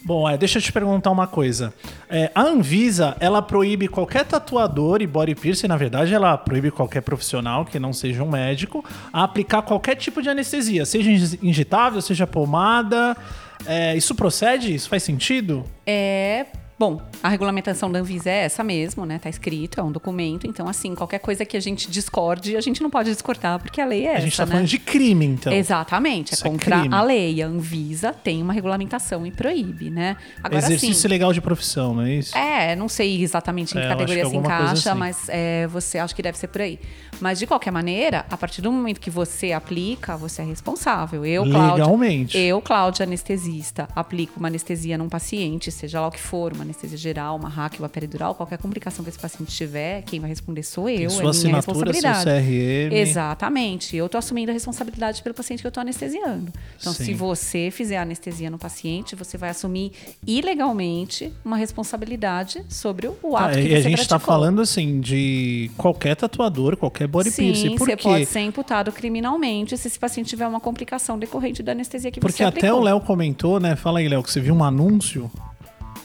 Bom, é, deixa eu te perguntar uma coisa. É, a Anvisa, ela proíbe qualquer tatuador e body piercing, na verdade, ela proíbe qualquer profissional que não seja um médico a aplicar qualquer tipo de anestesia, seja inje- injetável, seja pomada. É, isso procede? Isso faz sentido? É. Bom, a regulamentação da Anvisa é essa mesmo, né? Tá escrito, é um documento. Então, assim, qualquer coisa que a gente discorde, a gente não pode discordar, porque a lei é a essa, gente tá né? falando de crime, então. Exatamente, é Isso é contra crime. a lei. A Anvisa tem uma regulamentação e proíbe, né? Agora Exercício sim. legal de profissão, não é isso? É, não sei exatamente em É, que acho categoria se encaixa, assim. mas é, você acha que deve ser por aí. Mas de qualquer maneira, a partir do momento que você aplica, você é responsável. Eu, Cláudia, Legalmente. eu, Cláudia, anestesista, aplico uma anestesia num paciente, seja lá o que for, uma anestesia geral, uma hack, uma peridural, qualquer complicação que esse paciente tiver, quem vai responder sou eu, Tem é sua minha assinatura, seu responsabilidade. CRM. Exatamente. Eu tô assumindo a responsabilidade pelo paciente que eu tô anestesiando. Então, Sim. se você fizer anestesia no paciente, você vai assumir ilegalmente uma responsabilidade sobre o Ah, ato que e você a gente tá praticou. falando assim de qualquer tatuador, qualquer body Sim, piercing. Por você quê? pode ser imputado criminalmente se esse paciente tiver uma complicação decorrente da anestesia que Porque você até aplicou. o Léo comentou, né? Fala aí, Léo, que você viu um anúncio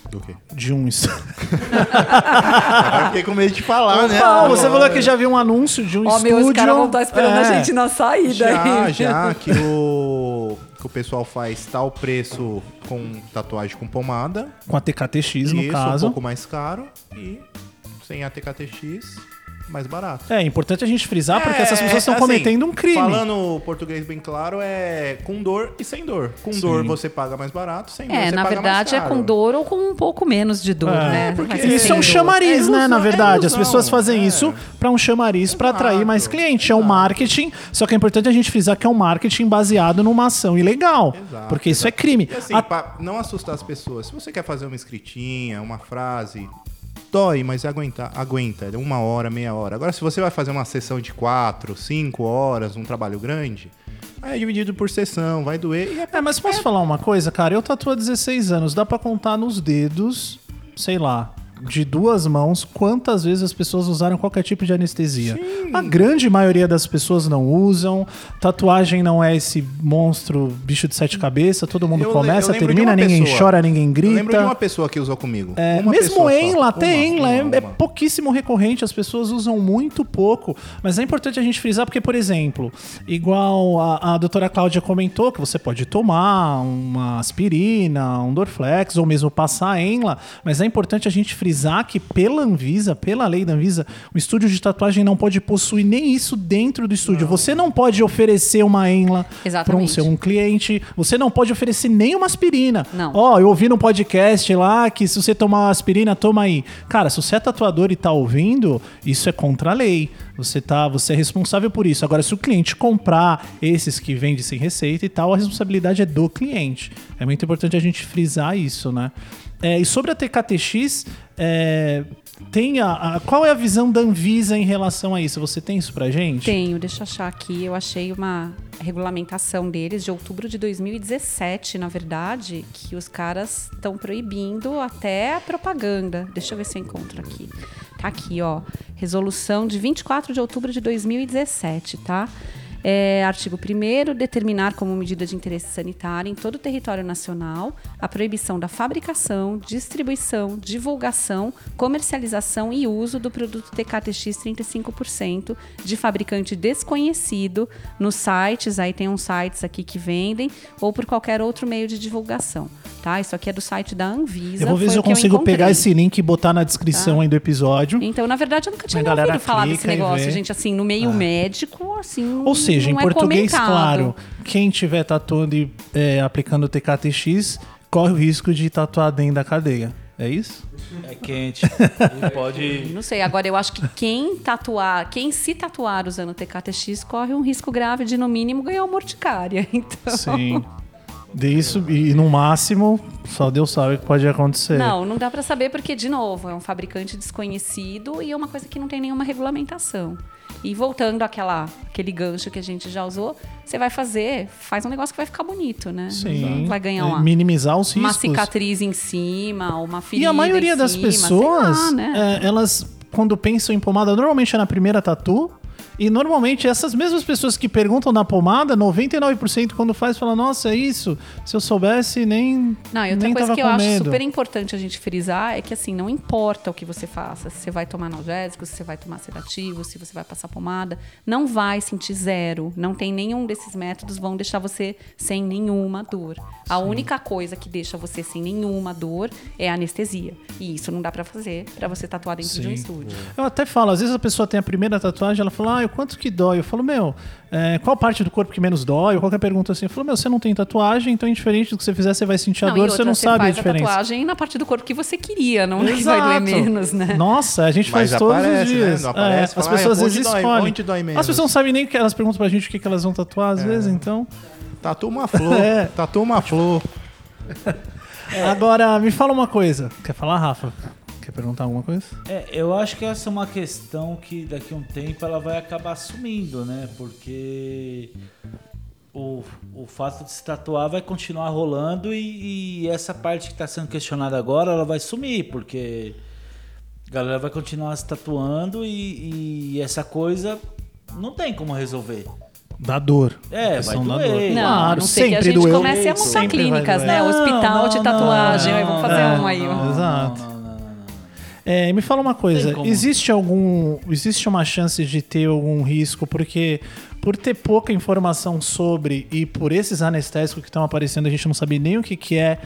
Do quê? de um. Agora *laughs* eu fiquei com medo de falar, né? Não, você falou que já viu um anúncio de um Ó, estúdio. meu, os caras vão estar esperando a É, gente na saída. Já, aí. já, que o, que o pessoal faz tal preço com tatuagem com pomada. Com a TKTX, no isso, caso. um pouco mais caro. E sem a TKTX, mais barato. É importante a gente frisar, porque essas É, pessoas estão assim, cometendo um crime. Falando português bem claro, é com dor e sem dor. Com dor você paga mais barato, sem dor É, você na paga verdade mais é caro. com dor ou com um pouco menos de dor, É, né? porque Isso é um dor. chamariz, É né? Na verdade, é as pessoas fazem é. isso pra um chamariz, pra atrair mais cliente. É um marketing, só que é importante a gente frisar que é um marketing baseado numa ação ilegal. Exato, porque isso é crime. E assim, A- pra não assustar as pessoas, se você quer fazer uma escritinha, uma frase, dói, mas aguenta, aguenta, é uma hora, meia hora. Agora, se você vai fazer uma sessão de quatro, cinco horas, um trabalho grande, aí é dividido por sessão, vai doer. É É, mas posso falar uma coisa, cara? Eu tatuo há 16 anos, dá pra contar nos dedos, sei lá, de duas mãos quantas vezes as pessoas usaram qualquer tipo de anestesia. A grande maioria das pessoas não usam. Tatuagem não é esse monstro, bicho de sete cabeças. Todo mundo Eu começa, eu termina, ninguém pessoa. chora, ninguém Eu grita. lembro de uma pessoa que usou comigo. É, mesmo. Enla, até Enla, é, é pouquíssimo recorrente, as pessoas usam muito pouco. Mas é importante a gente frisar, porque, por exemplo, igual a, a doutora Cláudia comentou, que você pode tomar uma aspirina, um Dorflex, ou mesmo passar Enla, mas é importante a gente frisar que pela Anvisa, pela lei da Anvisa, o estúdio de tatuagem não pode possuir nem isso dentro do estúdio. Você não pode oferecer uma Enla para um seu um cliente, você não pode oferecer nem uma aspirina. Não. Ó, eu ouvi no podcast lá que se você tomar uma aspirina, toma aí. Cara, se você é tatuador e tá ouvindo, isso é contra a lei. Você tá, você é responsável por isso. Agora, se o cliente comprar esses que vendem sem receita e tal, a responsabilidade é do cliente. É muito importante a gente frisar isso, né? É, e sobre a TKTX, é, tem a, a- qual é a visão da Anvisa em relação a isso? Você tem isso pra gente? Tenho, deixa eu achar aqui. Eu achei uma regulamentação deles de outubro de 2017, na verdade, que os caras estão proibindo até a propaganda. Deixa eu ver se eu encontro aqui. Tá aqui, ó. Resolução de 24 de outubro de 2017, tá? É, artigo 1 determinar como medida de interesse sanitário em todo o território nacional a proibição da fabricação, distribuição, divulgação, comercialização e uso do produto TKTX 35% de fabricante desconhecido nos sites, aí tem uns sites aqui que vendem, ou por qualquer outro meio de divulgação. Tá? Isso aqui é do site da Anvisa. Eu vou ver se eu consigo encontrei. pegar esse link e botar na descrição Tá. aí do episódio. Então, na verdade, eu nunca tinha ouvido falar desse negócio, gente. Assim, no meio médico, assim. Ou seja, em não é português comentado. claro, quem tiver tatuando e é, aplicando TKTX corre o risco de tatuar dentro da cadeia. É isso? É quente. *laughs* Pode. Não sei, agora eu acho que quem tatuar, quem se tatuar usando TKTX corre um risco grave de, no mínimo, ganhar uma urticária. *laughs* Então. Sim. Disso, e no máximo, só Deus sabe o que pode acontecer. Não, não dá pra saber porque, de novo, é um fabricante desconhecido e é uma coisa que não tem nenhuma regulamentação. E voltando àquela, aquele gancho que a gente já usou, você vai fazer, faz um negócio que vai ficar bonito, né? Sim. Vai ganhar É, uma, minimizar os uma riscos. cicatriz em cima, uma ferida E a maioria das cima, pessoas, lá, né? é, elas, quando pensam em pomada, normalmente é na primeira tatu. E normalmente essas mesmas pessoas que perguntam da pomada, 99% quando faz, falam, nossa, é isso. Se eu soubesse, nem. Não, e outra nem coisa que eu com acho medo. super importante a gente frisar é que assim, não importa o que você faça, se você vai tomar analgésico, se você vai tomar sedativo, se você vai passar pomada, não vai sentir zero. Não tem nenhum desses métodos vão deixar você sem nenhuma dor. A única coisa que deixa você sem nenhuma dor é a anestesia. E isso não dá pra fazer pra você tatuar dentro de um Sim. estúdio. Eu até falo, às vezes a pessoa tem a primeira tatuagem, ela fala, ah, o quanto que dói? Eu falo, meu, é, qual parte do corpo que menos dói? Ou qualquer pergunta assim. Eu falo, meu, você não tem tatuagem, então indiferente do que você fizer, você vai sentir a Não, e dor, outra, você não sabe a faz diferença. tatuagem na parte do corpo que você queria, não é que vai doer Exato. menos, né? Nossa, a gente Mas faz todos aparece, os né? dias. Não aparece, É, fala, as ah, pessoas às onde vezes dói? escolhem. Dói menos? As pessoas não sabem nem que elas perguntam pra gente o que, que elas vão tatuar às vezes, então. Tatu uma flor. *laughs* É. Tatu uma flor. *laughs* Agora, me fala uma coisa. Quer falar, Rafa? Quer perguntar alguma coisa? É, eu acho que essa é uma questão que daqui a um tempo ela vai acabar sumindo, né? Porque o, o fato de se tatuar vai continuar rolando e, e essa parte que está sendo questionada agora ela vai sumir, porque a galera vai continuar se tatuando e, e essa coisa não tem como resolver. Da dor. É, vai da doer. dor. Não, Claro, não ser que a sempre gente doeu. comece a montar Sempre clínicas, doer. né? Não, Hospital de não, tatuagem. não, aí vamos fazer É, um aí. ó. Exato. É, me fala uma coisa, existe algum. Existe uma chance de ter algum risco, porque por ter pouca informação sobre e por esses anestésicos que estão aparecendo, a gente não sabe nem o que, que é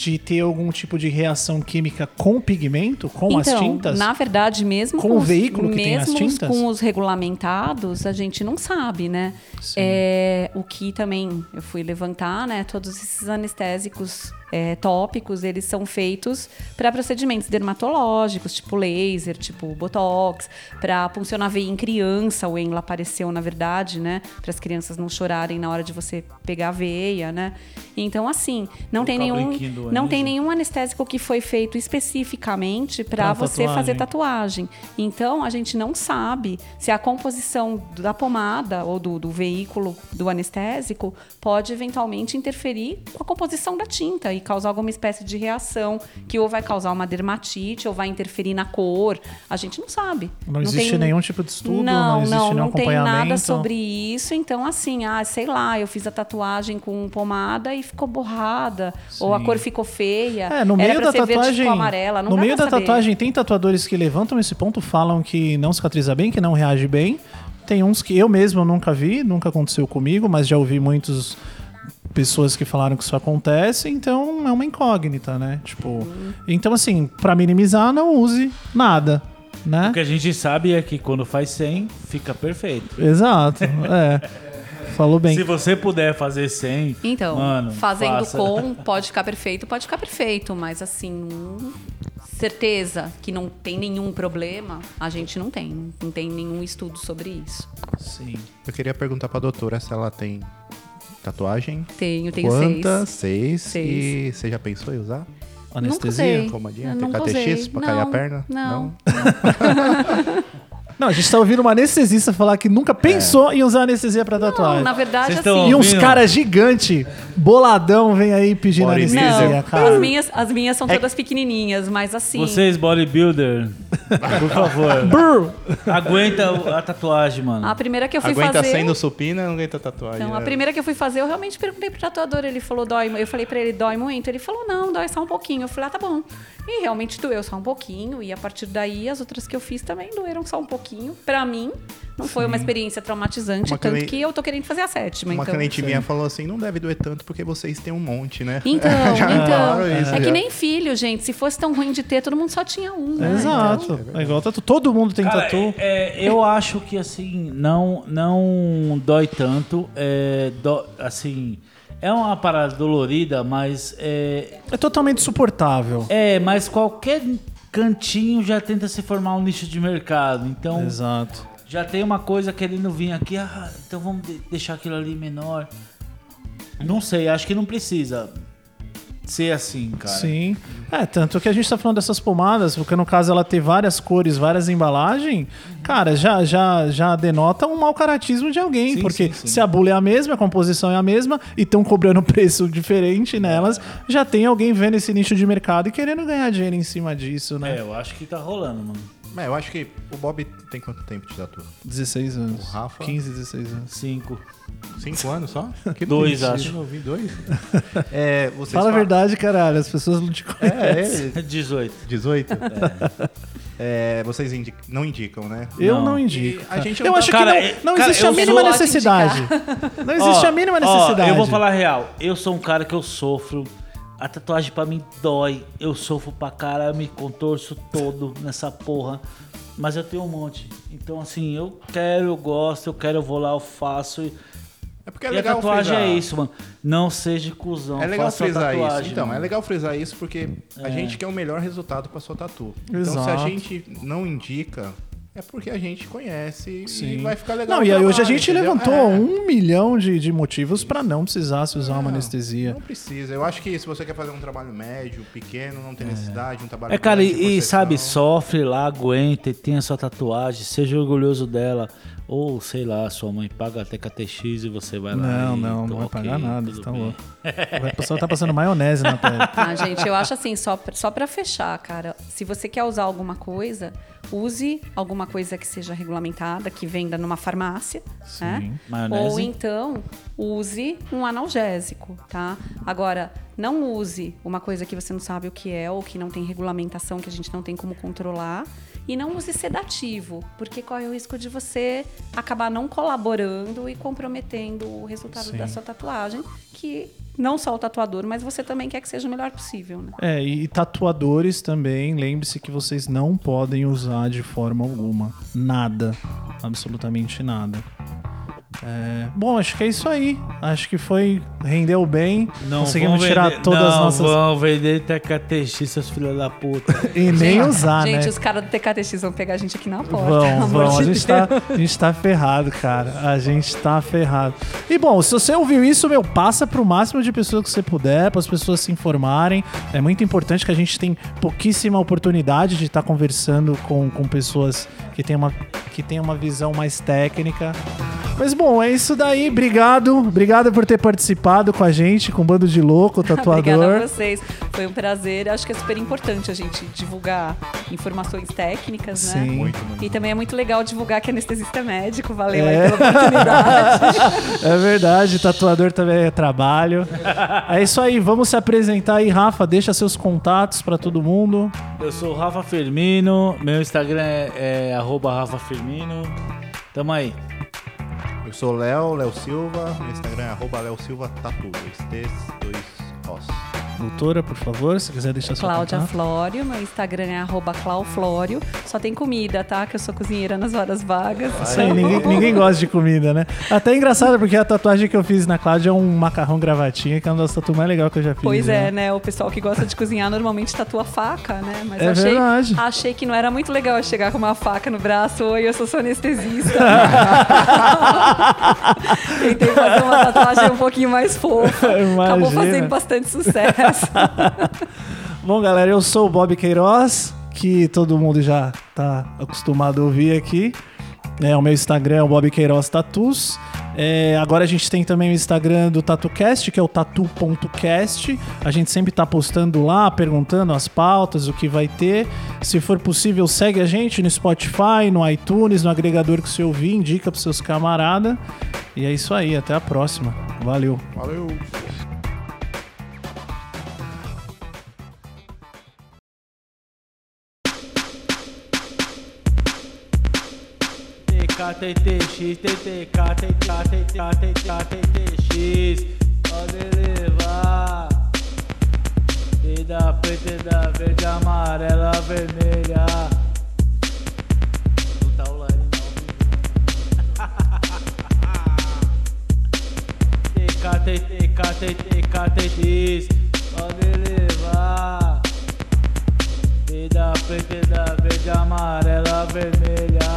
de ter algum tipo de reação química com pigmento, com as então, tintas? na verdade, mesmo Com o os- veículo que tem as mesmo os- tintas? com os regulamentados, a gente não sabe, né? É, o que também eu fui levantar, né? Todos esses anestésicos é, tópicos, eles são feitos para procedimentos dermatológicos, tipo laser, tipo botox, para puncionar veia em criança. O Enla apareceu, na verdade, né? Para as crianças não chorarem na hora de você pegar a veia, né? Então, assim, não tem o nenhum. Não tem nenhum anestésico que foi feito especificamente para você tatuagem. fazer tatuagem. Então, a gente não sabe se a composição da pomada ou do, do veículo do anestésico pode eventualmente interferir com a composição da tinta e causar alguma espécie de reação que ou vai causar uma dermatite ou vai interferir na cor. A gente não sabe. Não existe nenhum tipo de estudo, não não, existe não, nenhum não tem nada sobre isso. Então, assim, ah, sei lá, eu fiz a tatuagem com pomada e ficou borrada, ou a Sim. cor ficou feia. É, no Era meio pra da ser verde tatuagem. com amarela. Não no meio da saber. tatuagem tem tatuadores que levantam esse ponto, falam que não cicatriza bem, que não reage bem. Tem uns que eu mesmo nunca vi, nunca aconteceu comigo, mas já ouvi muitas pessoas que falaram que isso acontece, então é uma incógnita, né? Tipo, Uhum. então assim, pra minimizar, não use nada, né? O que a gente sabe é que quando faz 100, fica perfeito. Exato, é. *laughs* Falou bem. Se você puder fazer 100, Então, mano, fazendo faça. com, pode ficar perfeito, pode ficar perfeito, mas assim, certeza que não tem nenhum problema, a gente não tem. Não tem nenhum estudo sobre isso. Sim. Eu queria perguntar pra doutora se ela tem tatuagem. Tenho, tenho Quantas? seis. Seis. Seis. E você já pensou em usar? Anestesia? Pomadinha? Usei. pra cair a Não, perna? Não. *laughs* Não, a gente tá ouvindo uma anestesista falar que nunca pensou em usar anestesia pra tatuagem. Não, na verdade, Vocês assim. E uns caras gigante, boladão, vem aí pedindo Body anestesia, Não, cara. as minhas, as minhas são todas pequenininhas, mas assim. Vocês, bodybuilder, por favor, *laughs* Brr. aguenta a tatuagem, mano. A primeira que eu fui Aguenta fazer. sendo supina, não aguenta tatuagem. Então, a né? primeira que eu fui fazer, eu realmente perguntei pro tatuador. Ele falou, dói. Eu falei pra ele, dói muito? Ele falou, não, dói só um pouquinho. Eu falei, ah, tá bom. E realmente doeu só um pouquinho. E a partir daí, as outras que eu fiz também doeram só um pouquinho. Pra mim, não foi uma experiência traumatizante, Uma tanto cliente- que eu tô querendo fazer a sétima. Uma então. cliente minha falou assim: não deve doer tanto porque vocês têm um monte, né? Então, *laughs* Já então. falaram isso, é que nem filho, gente. Se fosse tão ruim de ter, todo mundo só tinha um. né? Exato. É igual tatu. Todo mundo tem Cara, tatu. é, é, eu acho que assim, não, não dói tanto. É, dó- assim, é uma parada dolorida, mas é, É totalmente suportável. é, mas qualquer cantinho já tenta se formar um nicho de mercado. Então, Exato. já tem uma coisa querendo vir aqui, ah, então vamos de- deixar aquilo ali menor. Não sei, acho que não precisa ser assim, cara. Sim. É, tanto que a gente tá falando dessas pomadas, porque no caso ela ter várias cores, várias embalagens, cara, já, já, já denota um mau caratismo de alguém. Sim, porque sim, sim. se a bula é a mesma, a composição é a mesma, e estão cobrando *laughs* preço diferente nelas, já tem alguém vendo esse nicho de mercado e querendo ganhar dinheiro em cima disso, né? É, eu acho que tá rolando, mano. Mas eu acho que o Bob tem quanto tempo de tatu? 16 anos. O Rafa? 15, 16 anos. Cinco. Cinco anos só? *laughs* Que Dois, acho. que novinho, dois? *laughs* É, vocês Fala a verdade, caralho, as pessoas não te conhecem. É, é, 18. 18? *laughs* É, vocês indi- não indicam, né? Eu não, Não. indico. A gente eu não tá- acho Cara, que é- não, não cara, existe a eu mínima necessidade. Não existe Ó, a mínima ó, necessidade. eu vou falar a real. Eu sou um cara que eu sofro. A tatuagem pra mim dói. Eu sofro pra caralho, eu me contorço todo nessa porra. Mas eu tenho um monte. Então, assim, eu quero, eu gosto, eu quero, eu vou lá, eu faço. E, É porque é e a legal tatuagem frisar. é isso, mano. Não seja cuzão. É legal faça a frisar tatuagem, isso. Então, mano. é legal frisar isso porque a É. gente quer o melhor resultado pra sua tatu. Então, se a Exato. gente não indica, é porque a gente conhece e Sim. vai ficar legal. Não, e aí hoje a gente entendeu? levantou É. um milhão de, de motivos pra não precisar se usar uma Não, anestesia. Não precisa. Eu acho que se você quer fazer um trabalho médio, pequeno, não tem necessidade, um trabalho É, cara, e, e sabe, sofre lá, aguenta e tem a sua tatuagem, seja orgulhoso dela. Ou, sei lá, sua mãe paga até KTX e você vai lá. Não, e, não, não vai pagar nada. tá louco. Vai passar, tá passando maionese na pele. *laughs* Ah, gente, eu acho assim, só, pra- só para fechar, cara, se você quer usar alguma coisa, use alguma coisa que seja regulamentada, que venda numa farmácia, né? Maionese? Ou então use um analgésico, tá? Agora, não use uma coisa que você não sabe o que é ou que não tem regulamentação, que a gente não tem como controlar. E não use sedativo, porque corre o risco de você acabar não colaborando e comprometendo o resultado Sim. da sua tatuagem, que não só o tatuador, mas você também quer que seja o melhor possível, né? É, e tatuadores também, lembre-se que vocês não podem usar de forma alguma. Nada. Absolutamente nada. É, bom, acho que é isso aí. Acho que foi. Rendeu bem. Não Conseguimos tirar vender- todas as não nossas. vão vender TKTX, seus filhos da puta. *laughs* E nem usar, gente, né? os caras do TKTX vão pegar a gente aqui na porta. Vão, pelo amor vão. A de gente, Deus. tá, a gente tá ferrado, cara. A gente tá ferrado. E bom, se você ouviu isso, meu, passa pro máximo de pessoas que você puder, para as pessoas se informarem. É muito importante que a gente tem pouquíssima oportunidade de estar conversando com, com pessoas que têm uma, que têm uma visão mais técnica. Mas bom, é isso daí. Obrigado. Obrigado por ter participado com a gente, com o Bando de Louco, *laughs* Obrigada tatuador. a vocês. Foi um prazer. Acho que é super importante a gente divulgar informações técnicas, né? Sim. Muito, muito. E também é muito legal divulgar que anestesista é médico. Valeu É. aí pela oportunidade. *laughs* É verdade, tatuador também é trabalho. É isso aí, vamos se apresentar aí, Rafa. Deixa seus contatos pra todo mundo. Eu sou o Rafa Firmino, meu Instagram é, é arroba Rafa Firmino. Tamo aí. Eu sou Léo, Léo Silva. Meu Instagram é arroba Léo Silva Tatu. T's, dois Os. Doutora, por favor, se quiser deixar Cláudia contato. Flório, meu Instagram é arroba clauflório. Só tem comida, tá? Que eu sou cozinheira nas horas vagas. Aí, ninguém, ninguém gosta de comida, né? Até é engraçado, porque a tatuagem que eu fiz na Cláudia é um macarrão gravatinha, que é uma das tatuagens mais legais que eu já fiz. Pois né? é, né? O pessoal que gosta de cozinhar normalmente tatua faca, né? Mas É achei, verdade. achei que não era muito legal chegar com uma faca no braço. Oi, eu sou sua anestesista. *laughs* Tentei fazer uma tatuagem um pouquinho mais fofa. *laughs* Acabou Imagina. fazendo bastante sucesso. *laughs* Bom, galera, eu sou o Bob Queiroz, que todo mundo já tá acostumado a ouvir aqui. É, o meu Instagram é o Bob Queiroz Tatus. É, agora a gente tem também o Instagram do TatuCast, que é o tatu.cast. A gente sempre tá postando lá, perguntando as pautas, o que vai ter. Se for possível, segue a gente no Spotify, no iTunes, no agregador que você ouvir, indica pros seus camaradas. E é isso aí, até a próxima. Valeu. Valeu! TKTTX, TTK, TTK, TTK, TTX. Pode levar. E da preta, e da verde, amarela, vermelha. Não tá online não, TK, TTK, TTK, TTX. Pode levar. E da preta, e da verde, amarela, vermelha.